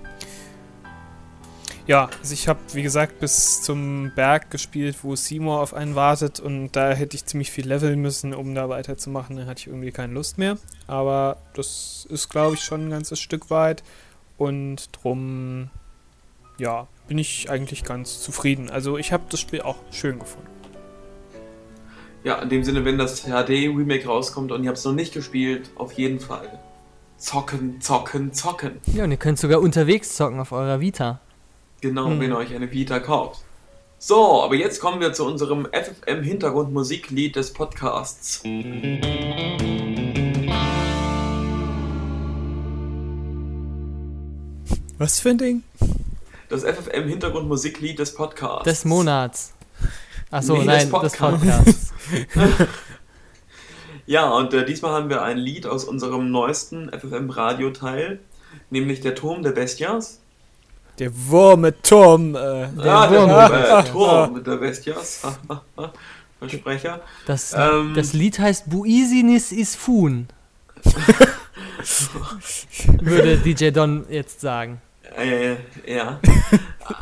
Ja, also ich habe, wie gesagt, bis zum Berg gespielt, wo Seymour auf einen wartet und da hätte ich ziemlich viel leveln müssen, um da weiterzumachen. Da hatte ich irgendwie keine Lust mehr. Aber das ist, glaube ich, schon ein ganzes Stück weit und drum, ja, bin ich eigentlich ganz zufrieden. Also ich habe das Spiel auch schön gefunden. Ja, in dem Sinne, wenn das HD-Remake rauskommt und ihr habt es noch nicht gespielt, auf jeden Fall. Zocken, zocken, zocken. Ja, und ihr könnt sogar unterwegs zocken auf eurer Vita. Genau, Mhm. wenn ihr euch eine Vita kauft. So, aber jetzt kommen wir zu unserem FFM-Hintergrundmusiklied des Podcasts. Was für ein Ding? Das FFM-Hintergrundmusiklied des Podcasts. Des Monats. Achso, Nee, nein, des des Podcasts. Ja, und äh, diesmal haben wir ein Lied aus unserem neuesten FFM-Radio-Teil, nämlich Der Turm der Bestias. Der Wurm mit Turm. Äh, Der ah, Wurm der der äh, Bestias. Turm der Bestias. Versprecher. Das, Ähm. das Lied heißt Buisinis is Fun. Würde DJ Don jetzt sagen. Äh, ja.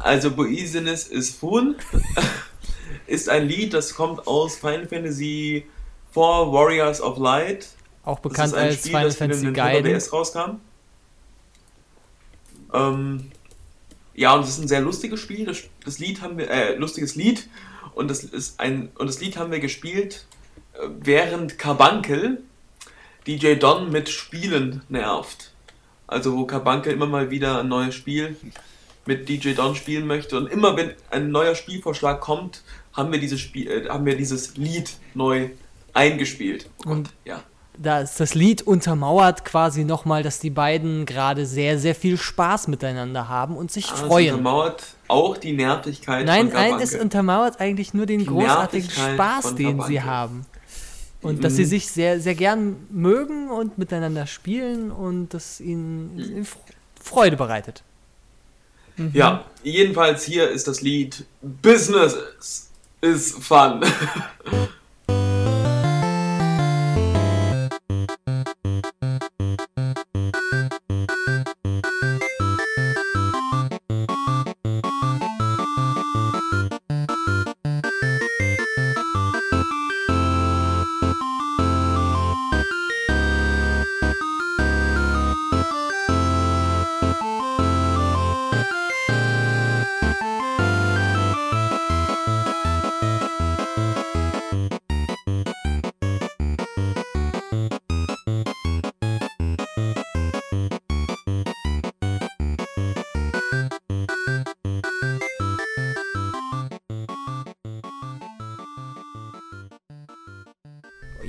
Also Boisinis is Fun ist ein Lied, das kommt aus Final Fantasy IV Warriors of Light. Auch bekannt als Spiel, Final Fantasy Gaiden. DS rauskam. Ähm, ja, und es ist ein sehr lustiges Spiel. Das, das Lied haben wir, äh, lustiges Lied. Und das ist ein, und das Lied haben wir gespielt äh, während Carbuncle DJ Don mit Spielen nervt. Also wo Carbuncle immer mal wieder ein neues Spiel mit DJ Don spielen möchte und immer wenn ein neuer Spielvorschlag kommt, haben wir dieses Spiel, äh, haben wir dieses Lied neu eingespielt. Und Ja. da ist das Lied untermauert quasi nochmal, dass die beiden gerade sehr, sehr viel Spaß miteinander haben und sich es freuen. untermauert auch die Nervigkeit Nein, von nein, es untermauert eigentlich nur den Die großartigen Spaß, den sie haben. Und dass sie sich sehr, sehr gern mögen und miteinander spielen und das ihnen ihnen Freude bereitet. Ja, jedenfalls hier ist das Lied Business is fun.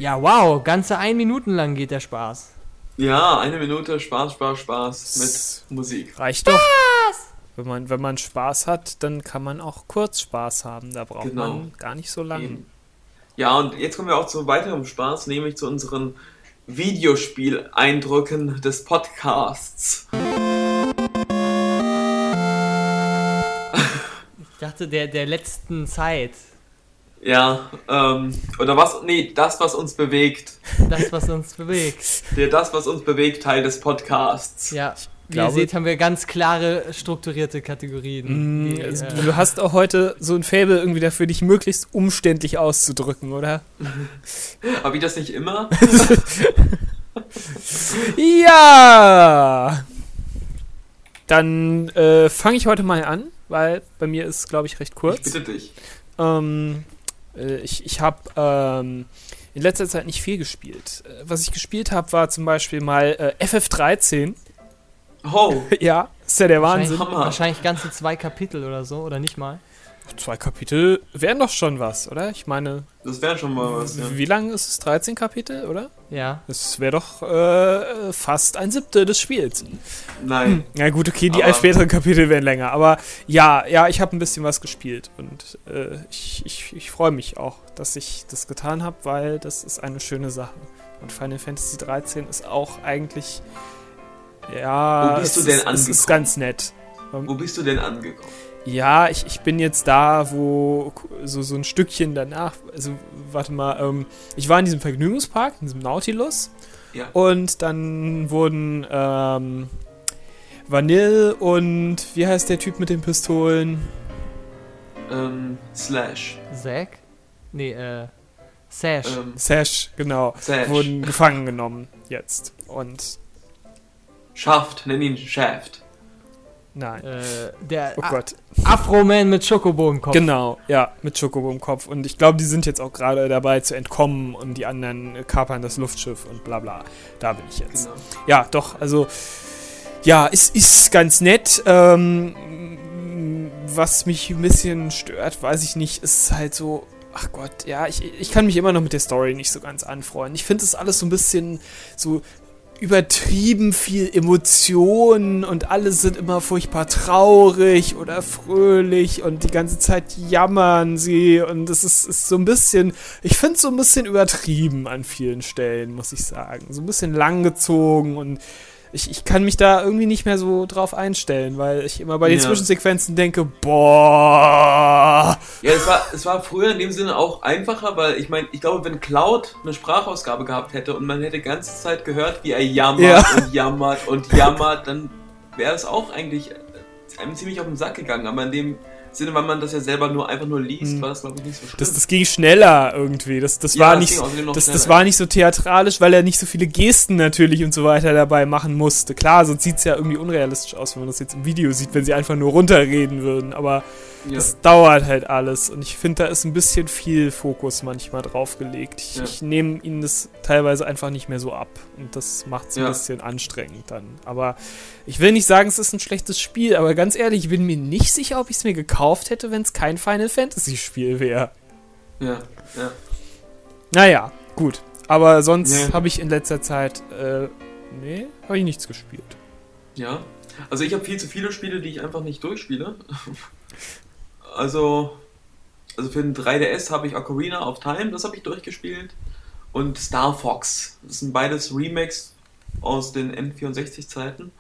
Ja, wow, ganze ein Minuten lang geht der Spaß. Ja, eine Minute Spaß, Spaß, Spaß mit Musik. Reicht doch. Wenn man, wenn man Spaß hat, dann kann man auch kurz Spaß haben. Da braucht Genau. man gar nicht so lange. Eben. Ja, und jetzt kommen wir auch zu weiterem Spaß, nämlich zu unseren Videospieleindrücken des Podcasts. Ich dachte, der, der letzten Zeit. Ja, ähm, oder was? Nee, das, was uns bewegt. Das, was uns bewegt. Der das, was uns bewegt, Teil des Podcasts. Ja, wie glaube- ihr seht, haben wir ganz klare, strukturierte Kategorien. Mm, die, also, äh, Du hast auch heute so ein Faible irgendwie dafür, dich möglichst umständlich auszudrücken, oder? Habe ich das nicht immer? Ja! Dann äh, fange ich heute mal an, weil bei mir ist, glaube ich, recht Ich kurz. bitte dich. Ähm, äh, ich ich habe ähm, in letzter Zeit nicht viel gespielt. Äh, was ich gespielt habe, war zum Beispiel mal äh, FF13. Oh, ja, ist ja der wahrscheinlich, Wahnsinn. Hammer. wahrscheinlich ganze zwei Kapitel oder so, oder nicht mal. Zwei Kapitel wären doch schon was, oder? Ich meine, das wäre schon mal was. Ja. wie lang ist es? 13 Kapitel, oder? Ja. Das wäre doch äh, fast ein Siebtel des Spiels. Nein. Ja gut, okay, die Aber- späteren Kapitel werden länger, aber ja, ja, ich habe ein bisschen was gespielt und äh, ich, ich, ich freue mich auch, dass ich das getan habe, weil das ist eine schöne Sache. Und Final Fantasy 13 ist auch eigentlich ja, Wo bist es, du denn ist- es ist angekommen? ganz nett. Wo bist du denn angekommen? Ja, ich, ich bin jetzt da, wo so, so ein Stückchen danach, also warte mal, ähm, ich war in diesem Vergnügungspark, in diesem Nautilus Ja. und dann wurden ähm, Vanille und wie heißt der Typ mit den Pistolen? Ähm, Slash. Zack? Nee, äh, Sash. Ähm, Sash, genau, Sash. wurden gefangen genommen jetzt. Und Schaft, nenn ihn Shaft. Nein. äh, der Oh Gott. Afro-Man mit Schokobo im Kopf. Genau, ja, mit Chocobo im Kopf. Und ich glaube, die sind jetzt auch gerade dabei zu entkommen und die anderen kapern das Luftschiff und bla bla. Da bin ich jetzt. Genau. Ja, doch, also ja, es ist ganz nett. Ähm, was mich ein bisschen stört, weiß ich nicht, ist halt so, ach Gott, ja, ich, ich kann mich immer noch mit der Story nicht so ganz anfreuen. Ich finde es alles so ein bisschen so übertrieben viel Emotionen und alle sind immer furchtbar traurig oder fröhlich und die ganze Zeit jammern sie und es ist, ist so ein bisschen, ich finde es so ein bisschen übertrieben an vielen Stellen, muss ich sagen. So ein bisschen langgezogen und ich, ich kann mich da irgendwie nicht mehr so drauf einstellen, weil ich immer bei den Ja. Zwischensequenzen denke, boah. Ja, es war, es war früher in dem Sinne auch einfacher, weil ich meine, ich glaube, wenn Cloud eine Sprachausgabe gehabt hätte und man hätte die ganze Zeit gehört, wie er jammert Ja. und jammert und jammert, dann wäre es auch eigentlich einem ziemlich auf den Sack gegangen. Aber in dem Sinne, weil man das ja selber nur einfach nur liest, Hm. war das glaube ich nicht so schlimm. Das, das ging schneller irgendwie. Das, das, Ja, war das nicht, das, das war nicht so theatralisch, weil er nicht so viele Gesten natürlich und so weiter dabei machen musste. Klar, sonst sieht es ja irgendwie unrealistisch aus, wenn man das jetzt im Video sieht, wenn sie einfach nur runterreden würden. Aber ja. das dauert halt alles. Und ich finde, da ist ein bisschen viel Fokus manchmal draufgelegt. Ich, Ja. ich nehme ihnen das teilweise einfach nicht mehr so ab. Und das macht es ein bisschen anstrengend dann. Aber ich will nicht sagen, es ist ein schlechtes Spiel, aber ganz ehrlich, ich bin mir nicht sicher, ob ich es mir gekauft hätte, wenn es kein Final Fantasy Spiel wäre. ja, ja. Naja, gut. Aber sonst Nee. habe ich in letzter Zeit, äh, nee, habe ich nichts gespielt. Ja. Also ich habe viel zu viele Spiele, die ich einfach nicht durchspiele. Also, also für den 3DS habe ich Ocarina of Time, das habe ich durchgespielt. Und Star Fox. Das sind beides Remakes aus den N64-Zeiten.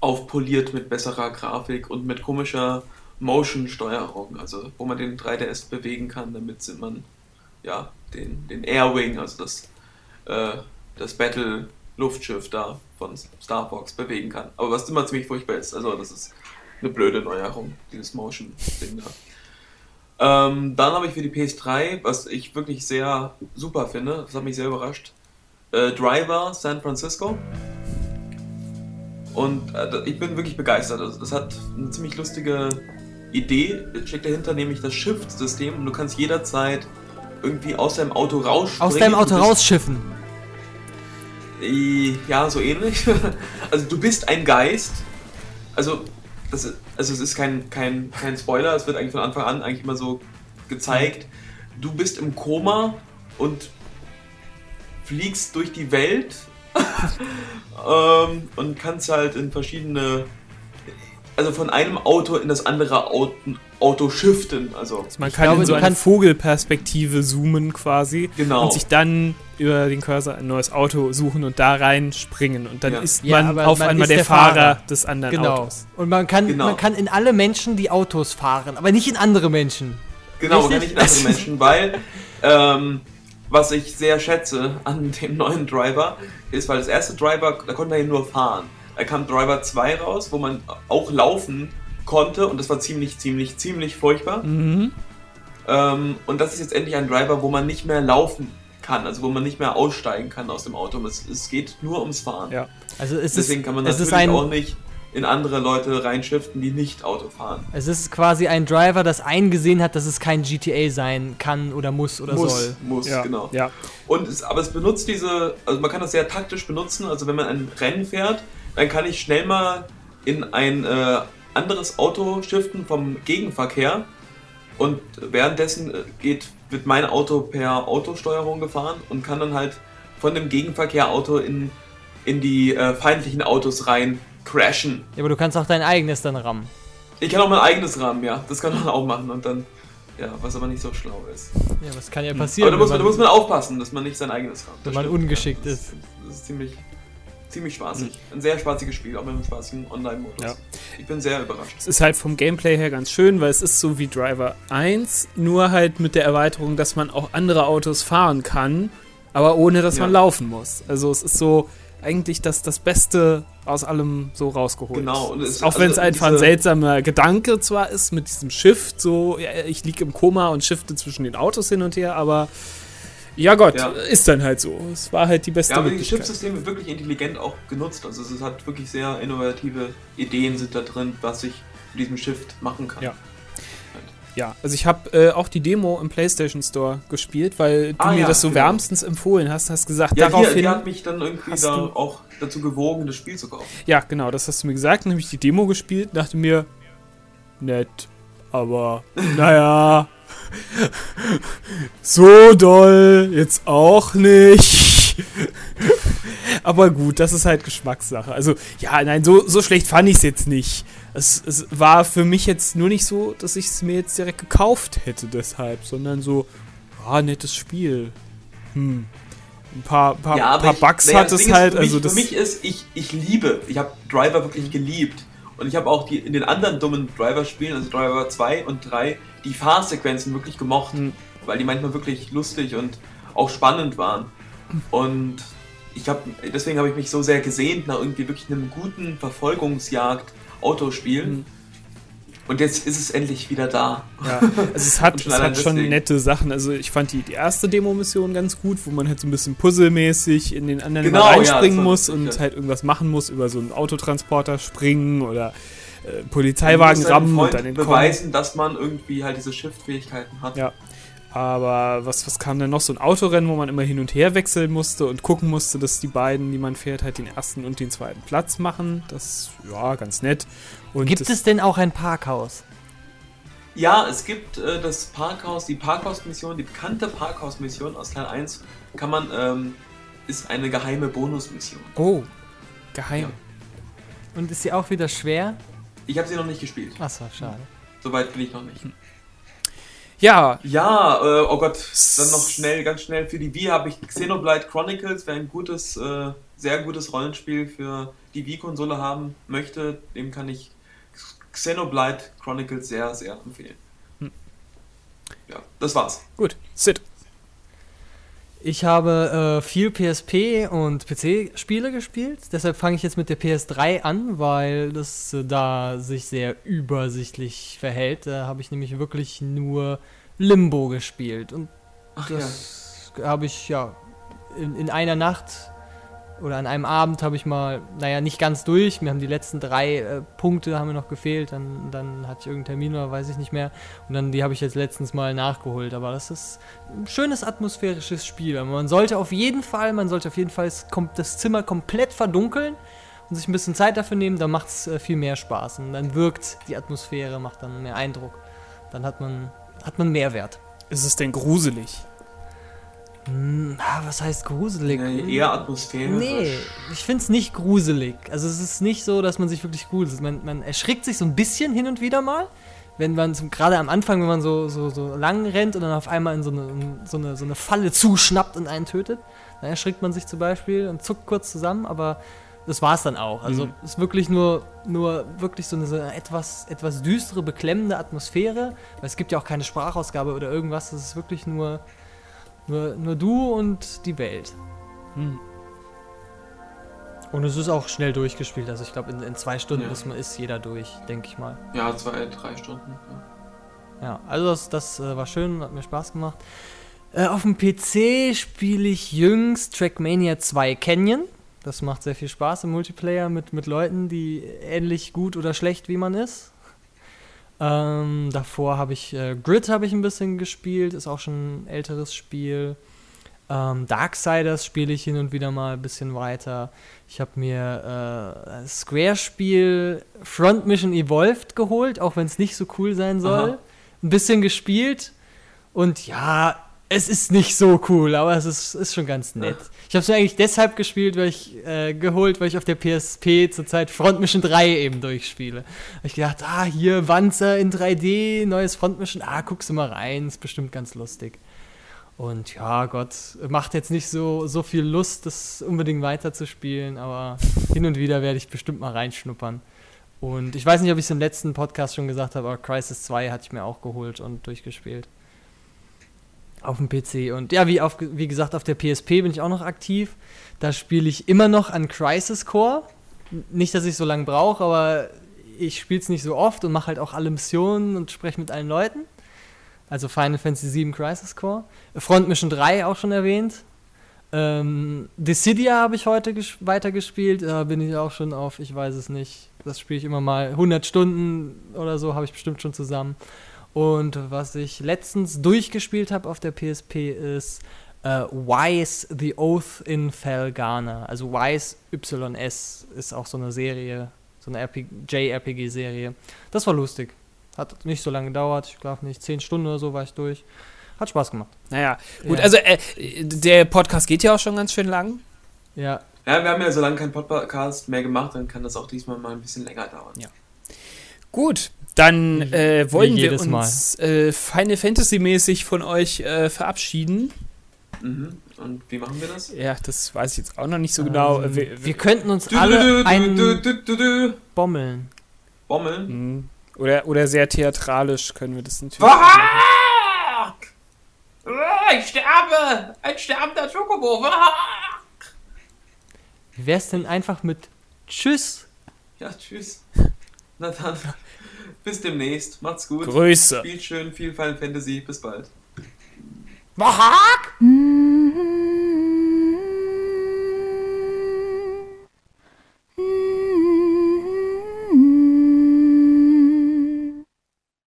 Aufpoliert mit besserer Grafik und mit komischer Motion-Steuerung. Also wo man den 3DS bewegen kann, damit man ja den, den Airwing, also das, äh, das Battle-Luftschiff da von Star Fox bewegen kann. Aber was immer ziemlich furchtbar ist. Also das ist eine blöde Neuerung, dieses Motion-Ding da. Ähm, dann habe ich für die PS3, was ich wirklich sehr super finde, das hat mich sehr überrascht, äh, Driver San Francisco. Und äh, ich bin wirklich begeistert. Also, das hat eine ziemlich lustige Idee, steckt dahinter, nämlich das Shift-System. Und du kannst jederzeit irgendwie aus deinem Auto rausspringen. Aus deinem Auto rausschiffen. Ja, so ähnlich. Also du bist ein Geist. Also, das ist, also es ist kein, kein, kein Spoiler, es wird eigentlich von Anfang an eigentlich immer so gezeigt. Du bist im Koma und fliegst durch die Welt ähm, und kannst halt in verschiedene, also von einem Auto in das andere Auto, Auto shiften. Also Also man kann glaube, in so eine Vogelperspektive zoomen quasi Genau. und sich dann über den Cursor ein neues Auto suchen und da reinspringen. Und dann Ja. ist Ja, man aber auf man einmal der, der Fahrer, Fahrer. des anderen Genau. Autos. Und man kann, Genau. man kann in alle Menschen die Autos fahren, aber nicht in andere Menschen. Genau, Richtig? nicht in andere Menschen, weil ähm, was ich sehr schätze an dem neuen Driver ist, weil das erste Driver, da konnte man ja nur fahren. Da kam Driver 2 raus, wo man auch laufen konnte und das war ziemlich, ziemlich, ziemlich furchtbar. Mhm. Ähm, und das ist jetzt endlich ein Driver, wo man nicht mehr laufen kann, also wo man nicht mehr aussteigen kann aus dem Auto. Es, es geht nur ums Fahren. Ja. Also es Deswegen ist, kann man es natürlich ein, auch nicht in andere Leute reinschiften, die nicht Auto fahren. es ist quasi ein Driver, das eingesehen hat, dass es kein GTA sein kann oder muss oder muss, soll. muss, Ja. genau. Ja. Und es, aber es benutzt diese, also man kann das sehr taktisch benutzen. Also wenn man ein Rennen fährt, dann kann ich schnell mal in ein äh, anderes Auto shiften vom Gegenverkehr. Und währenddessen äh, geht, wird mein Auto per Autosteuerung gefahren und kann dann halt von dem Gegenverkehrauto in, in die äh, feindlichen Autos rein crashen. Ja, aber du kannst auch dein eigenes dann rammen. Ich kann auch mein eigenes Rahmen, ja. Das kann man auch machen und dann, ja, was aber nicht so schlau ist. Ja, was kann ja passieren, aber da muss, man, wenn, da muss man aufpassen, dass man nicht sein eigenes Rahmen. wenn Das man stimmt. ungeschickt Das ist. Das ist ziemlich, ziemlich spaßig. Ein sehr spaßiges Spiel, auch mit einem spaßigen Online-Modus. Ja. Ich bin sehr überrascht. Es ist halt vom Gameplay her ganz schön, weil es ist so wie Driver 1, nur halt mit der Erweiterung, dass man auch andere Autos fahren kann, aber ohne dass Ja. man laufen muss. Also es ist so eigentlich das, das Beste aus allem so rausgeholt. Genau, es- auch wenn es also einfach ein seltsamer Gedanke zwar ist mit diesem Shift, so ja, ich liege im Koma und shifte zwischen den Autos hin und her, aber ja Gott, Ja. ist dann halt so. Es war halt die beste Ja, aber die Möglichkeit. Chipsystem wird wirklich intelligent auch genutzt. Also es hat wirklich sehr innovative Ideen sind da drin, was ich mit diesem Shift machen kann. Ja. Ja, also ich habe äh, auch die Demo im PlayStation Store gespielt, weil du Ah, mir ja, das so genau. wärmstens empfohlen hast, hast gesagt, Ja, daraufhin. die hat mich dann irgendwie hast da du- auch dazu gewogen, das Spiel zu kaufen. ja, genau, das hast du mir gesagt. Dann habe ich die Demo gespielt, dachte mir, nett, aber naja, so doll jetzt auch nicht. aber gut, das ist halt Geschmackssache. Also, ja, nein, so, so schlecht fand ich es jetzt nicht. Es, es war für mich jetzt nur nicht so, dass ich es mir jetzt direkt gekauft hätte deshalb, sondern so, ah, nettes Spiel. Hm. Ein paar, paar, paar ich- Bugs naja, hat es halt. Für mich, also das, für mich ist, ich, ich liebe, ich habe Driver wirklich geliebt. Und ich habe auch die, in den anderen dummen Driver-Spielen, also Driver 2 und 3, die Fahrsequenzen wirklich gemocht, Hm. weil die manchmal wirklich lustig und auch spannend waren. Und ich habe, deswegen habe ich mich so sehr gesehnt nach irgendwie wirklich einem guten Verfolgungsjagd-Autospiel. Hm. Und jetzt ist es endlich wieder da. Ja, also es hat, es hat schon deswegen. nette Sachen. Also ich fand die, die erste Demo-Mission ganz gut, wo man halt so ein bisschen puzzelmäßig in den anderen Genau, ja, reinspringen war muss und ja. halt irgendwas machen muss, über so einen Autotransporter springen oder äh, Polizeiwagen rammen und dann entkommen. beweisen, dass man irgendwie halt diese Shift-Fähigkeiten hat. Ja. Aber was, was kam denn noch? So ein Autorennen, wo man immer hin und her wechseln musste und gucken musste, dass die beiden, die man fährt, halt den ersten und den zweiten Platz machen. Das, ja, ganz nett. Und Gibt es denn auch ein Parkhaus? Ja, es gibt äh, das Parkhaus, die Parkhaus-Mission, die bekannte Parkhaus-Mission aus Teil 1, kann man, ähm, ist eine geheime Bonusmission. Oh, geheim. Ja. Und ist sie auch wieder schwer? Ich habe sie noch nicht gespielt. Achso, schade. Soweit bin ich noch nicht. Ja, Ja, äh, oh Gott, dann noch schnell, ganz schnell für die Wii habe ich Xenoblade Chronicles, wer ein gutes, äh, sehr gutes Rollenspiel für die Wii-Konsole haben möchte, dem kann ich Xenoblade Chronicles sehr, sehr empfehlen. Hm. Ja, das war's. gut. Sid. Ich habe äh, viel PSP und PC-Spiele gespielt. Deshalb fange ich jetzt mit der PS3 an, weil das äh, da sich sehr übersichtlich verhält. Da habe ich nämlich wirklich nur Limbo gespielt. Und Ach das habe ich ja in, in einer Nacht oder an einem Abend habe ich mal, naja, nicht ganz durch. Mir haben die letzten drei äh, Punkte haben mir noch gefehlt. Dann, dann hatte ich irgendeinen Termin oder weiß ich nicht mehr. Und dann die habe ich jetzt letztens mal nachgeholt. Aber das ist ein schönes atmosphärisches Spiel. Man sollte auf jeden Fall, man sollte auf jeden Fall das Zimmer komplett verdunkeln und sich ein bisschen Zeit dafür nehmen. Dann macht es äh, viel mehr Spaß. Und dann wirkt die Atmosphäre, macht dann mehr Eindruck. Dann hat man, hat man Mehrwert. Ist es denn gruselig? Hm, ah, was heißt gruselig? Nee, eher atmosphärisch. Nee, ich finde es nicht gruselig. Also es ist nicht so, dass man sich wirklich gruselt. Man, man erschrickt sich so ein bisschen hin und wieder mal. Wenn man zum- gerade am Anfang, wenn man so, so, so lang rennt und dann auf einmal in so eine, in so, eine, so eine Falle zuschnappt und einen tötet, dann erschrickt man sich zum Beispiel und zuckt kurz zusammen, aber das war es dann auch. Also Mhm. es ist wirklich nur, nur wirklich so eine, so eine etwas, etwas düstere, beklemmende Atmosphäre. Weil es gibt ja auch keine Sprachausgabe oder irgendwas. Es ist wirklich nur, nur, nur du und die Welt. Hm. Und es ist auch schnell durchgespielt. Also ich glaube, in, in zwei Stunden Ja. ist, ist jeder durch, denke ich mal. Ja, zwei, drei Stunden. Ja. Ja, also das, das äh, war schön, hat mir Spaß gemacht. Äh, auf dem PC spiele ich jüngst Trackmania 2 Canyon. Das macht sehr viel Spaß im Multiplayer mit, mit Leuten, die ähnlich gut oder schlecht wie man ist. Ähm, davor habe ich äh, Grid habe ich ein bisschen gespielt, ist auch schon ein älteres Spiel. Ähm, Darksiders spiele ich hin und wieder mal ein bisschen weiter. Ich habe mir äh, das Square-Spiel Front Mission Evolved geholt, auch wenn es nicht so cool sein soll. Aha. Ein bisschen gespielt und ja, es ist nicht so cool, aber es ist, ist schon ganz nett. Ich habe es mir eigentlich deshalb gespielt, weil ich äh, geholt, weil ich auf der PSP zurzeit Front Mission 3 eben durchspiele. Hab ich gedacht, ah, hier Wanzer in 3D, neues Front Mission, ah, guckst du mal rein, ist bestimmt ganz lustig. Und ja, Gott, macht jetzt nicht so, so viel Lust, das unbedingt weiterzuspielen, aber hin und wieder werde ich bestimmt mal reinschnuppern. Und ich weiß nicht, ob ich es im letzten Podcast schon gesagt habe, aber Crisis 2 hatte ich mir auch geholt und durchgespielt. Auf dem PC. Und ja, wie, auf, wie gesagt, auf der PSP bin ich auch noch aktiv. Da spiele ich immer noch an Crisis Core. Nicht, dass ich so lange brauche, aber ich spiele es nicht so oft und mache halt auch alle Missionen und spreche mit allen Leuten. Also Final Fantasy VII Crisis Core. Front Mission 3 auch schon erwähnt. Ähm, Dissidia habe ich heute ges- weitergespielt. Da bin ich auch schon auf, ich weiß es nicht. Das spiele ich immer mal 100 Stunden oder so, habe ich bestimmt schon zusammen. Und was ich letztens durchgespielt habe auf der PSP ist äh, Wise the Oath in Felghana. Also Wise YS ist auch so eine Serie, so eine JRPG-Serie. Das war lustig. Hat nicht so lange gedauert, ich glaube nicht, 10 Stunden oder so war ich durch. Hat Spaß gemacht. Naja, gut, Ja. also äh, der Podcast geht ja auch schon ganz schön lang. Ja, ja, wir haben ja so lange keinen Podcast mehr gemacht, dann kann das auch diesmal mal ein bisschen länger dauern. Ja. Gut, dann äh, wollen wir uns äh, Final Fantasy mäßig von euch äh, verabschieden. Mhm. Und wie machen wir das? Ja, das weiß ich jetzt auch noch nicht so genau. Ähm, Wir, wir könnten uns Du, alle du, bommeln. Bommeln. Hm. oder, oder sehr theatralisch können wir das natürlich. Fuck! Ah, Ich sterbe! Ein sterbender Chocobo! Fuck! Wie wär's denn einfach mit Tschüss? Ja, tschüss. Na dann, Bis demnächst. Macht's gut. Grüße. Viel schön, viel Final Fantasy. Bis bald. Mahak! Mm-hmm.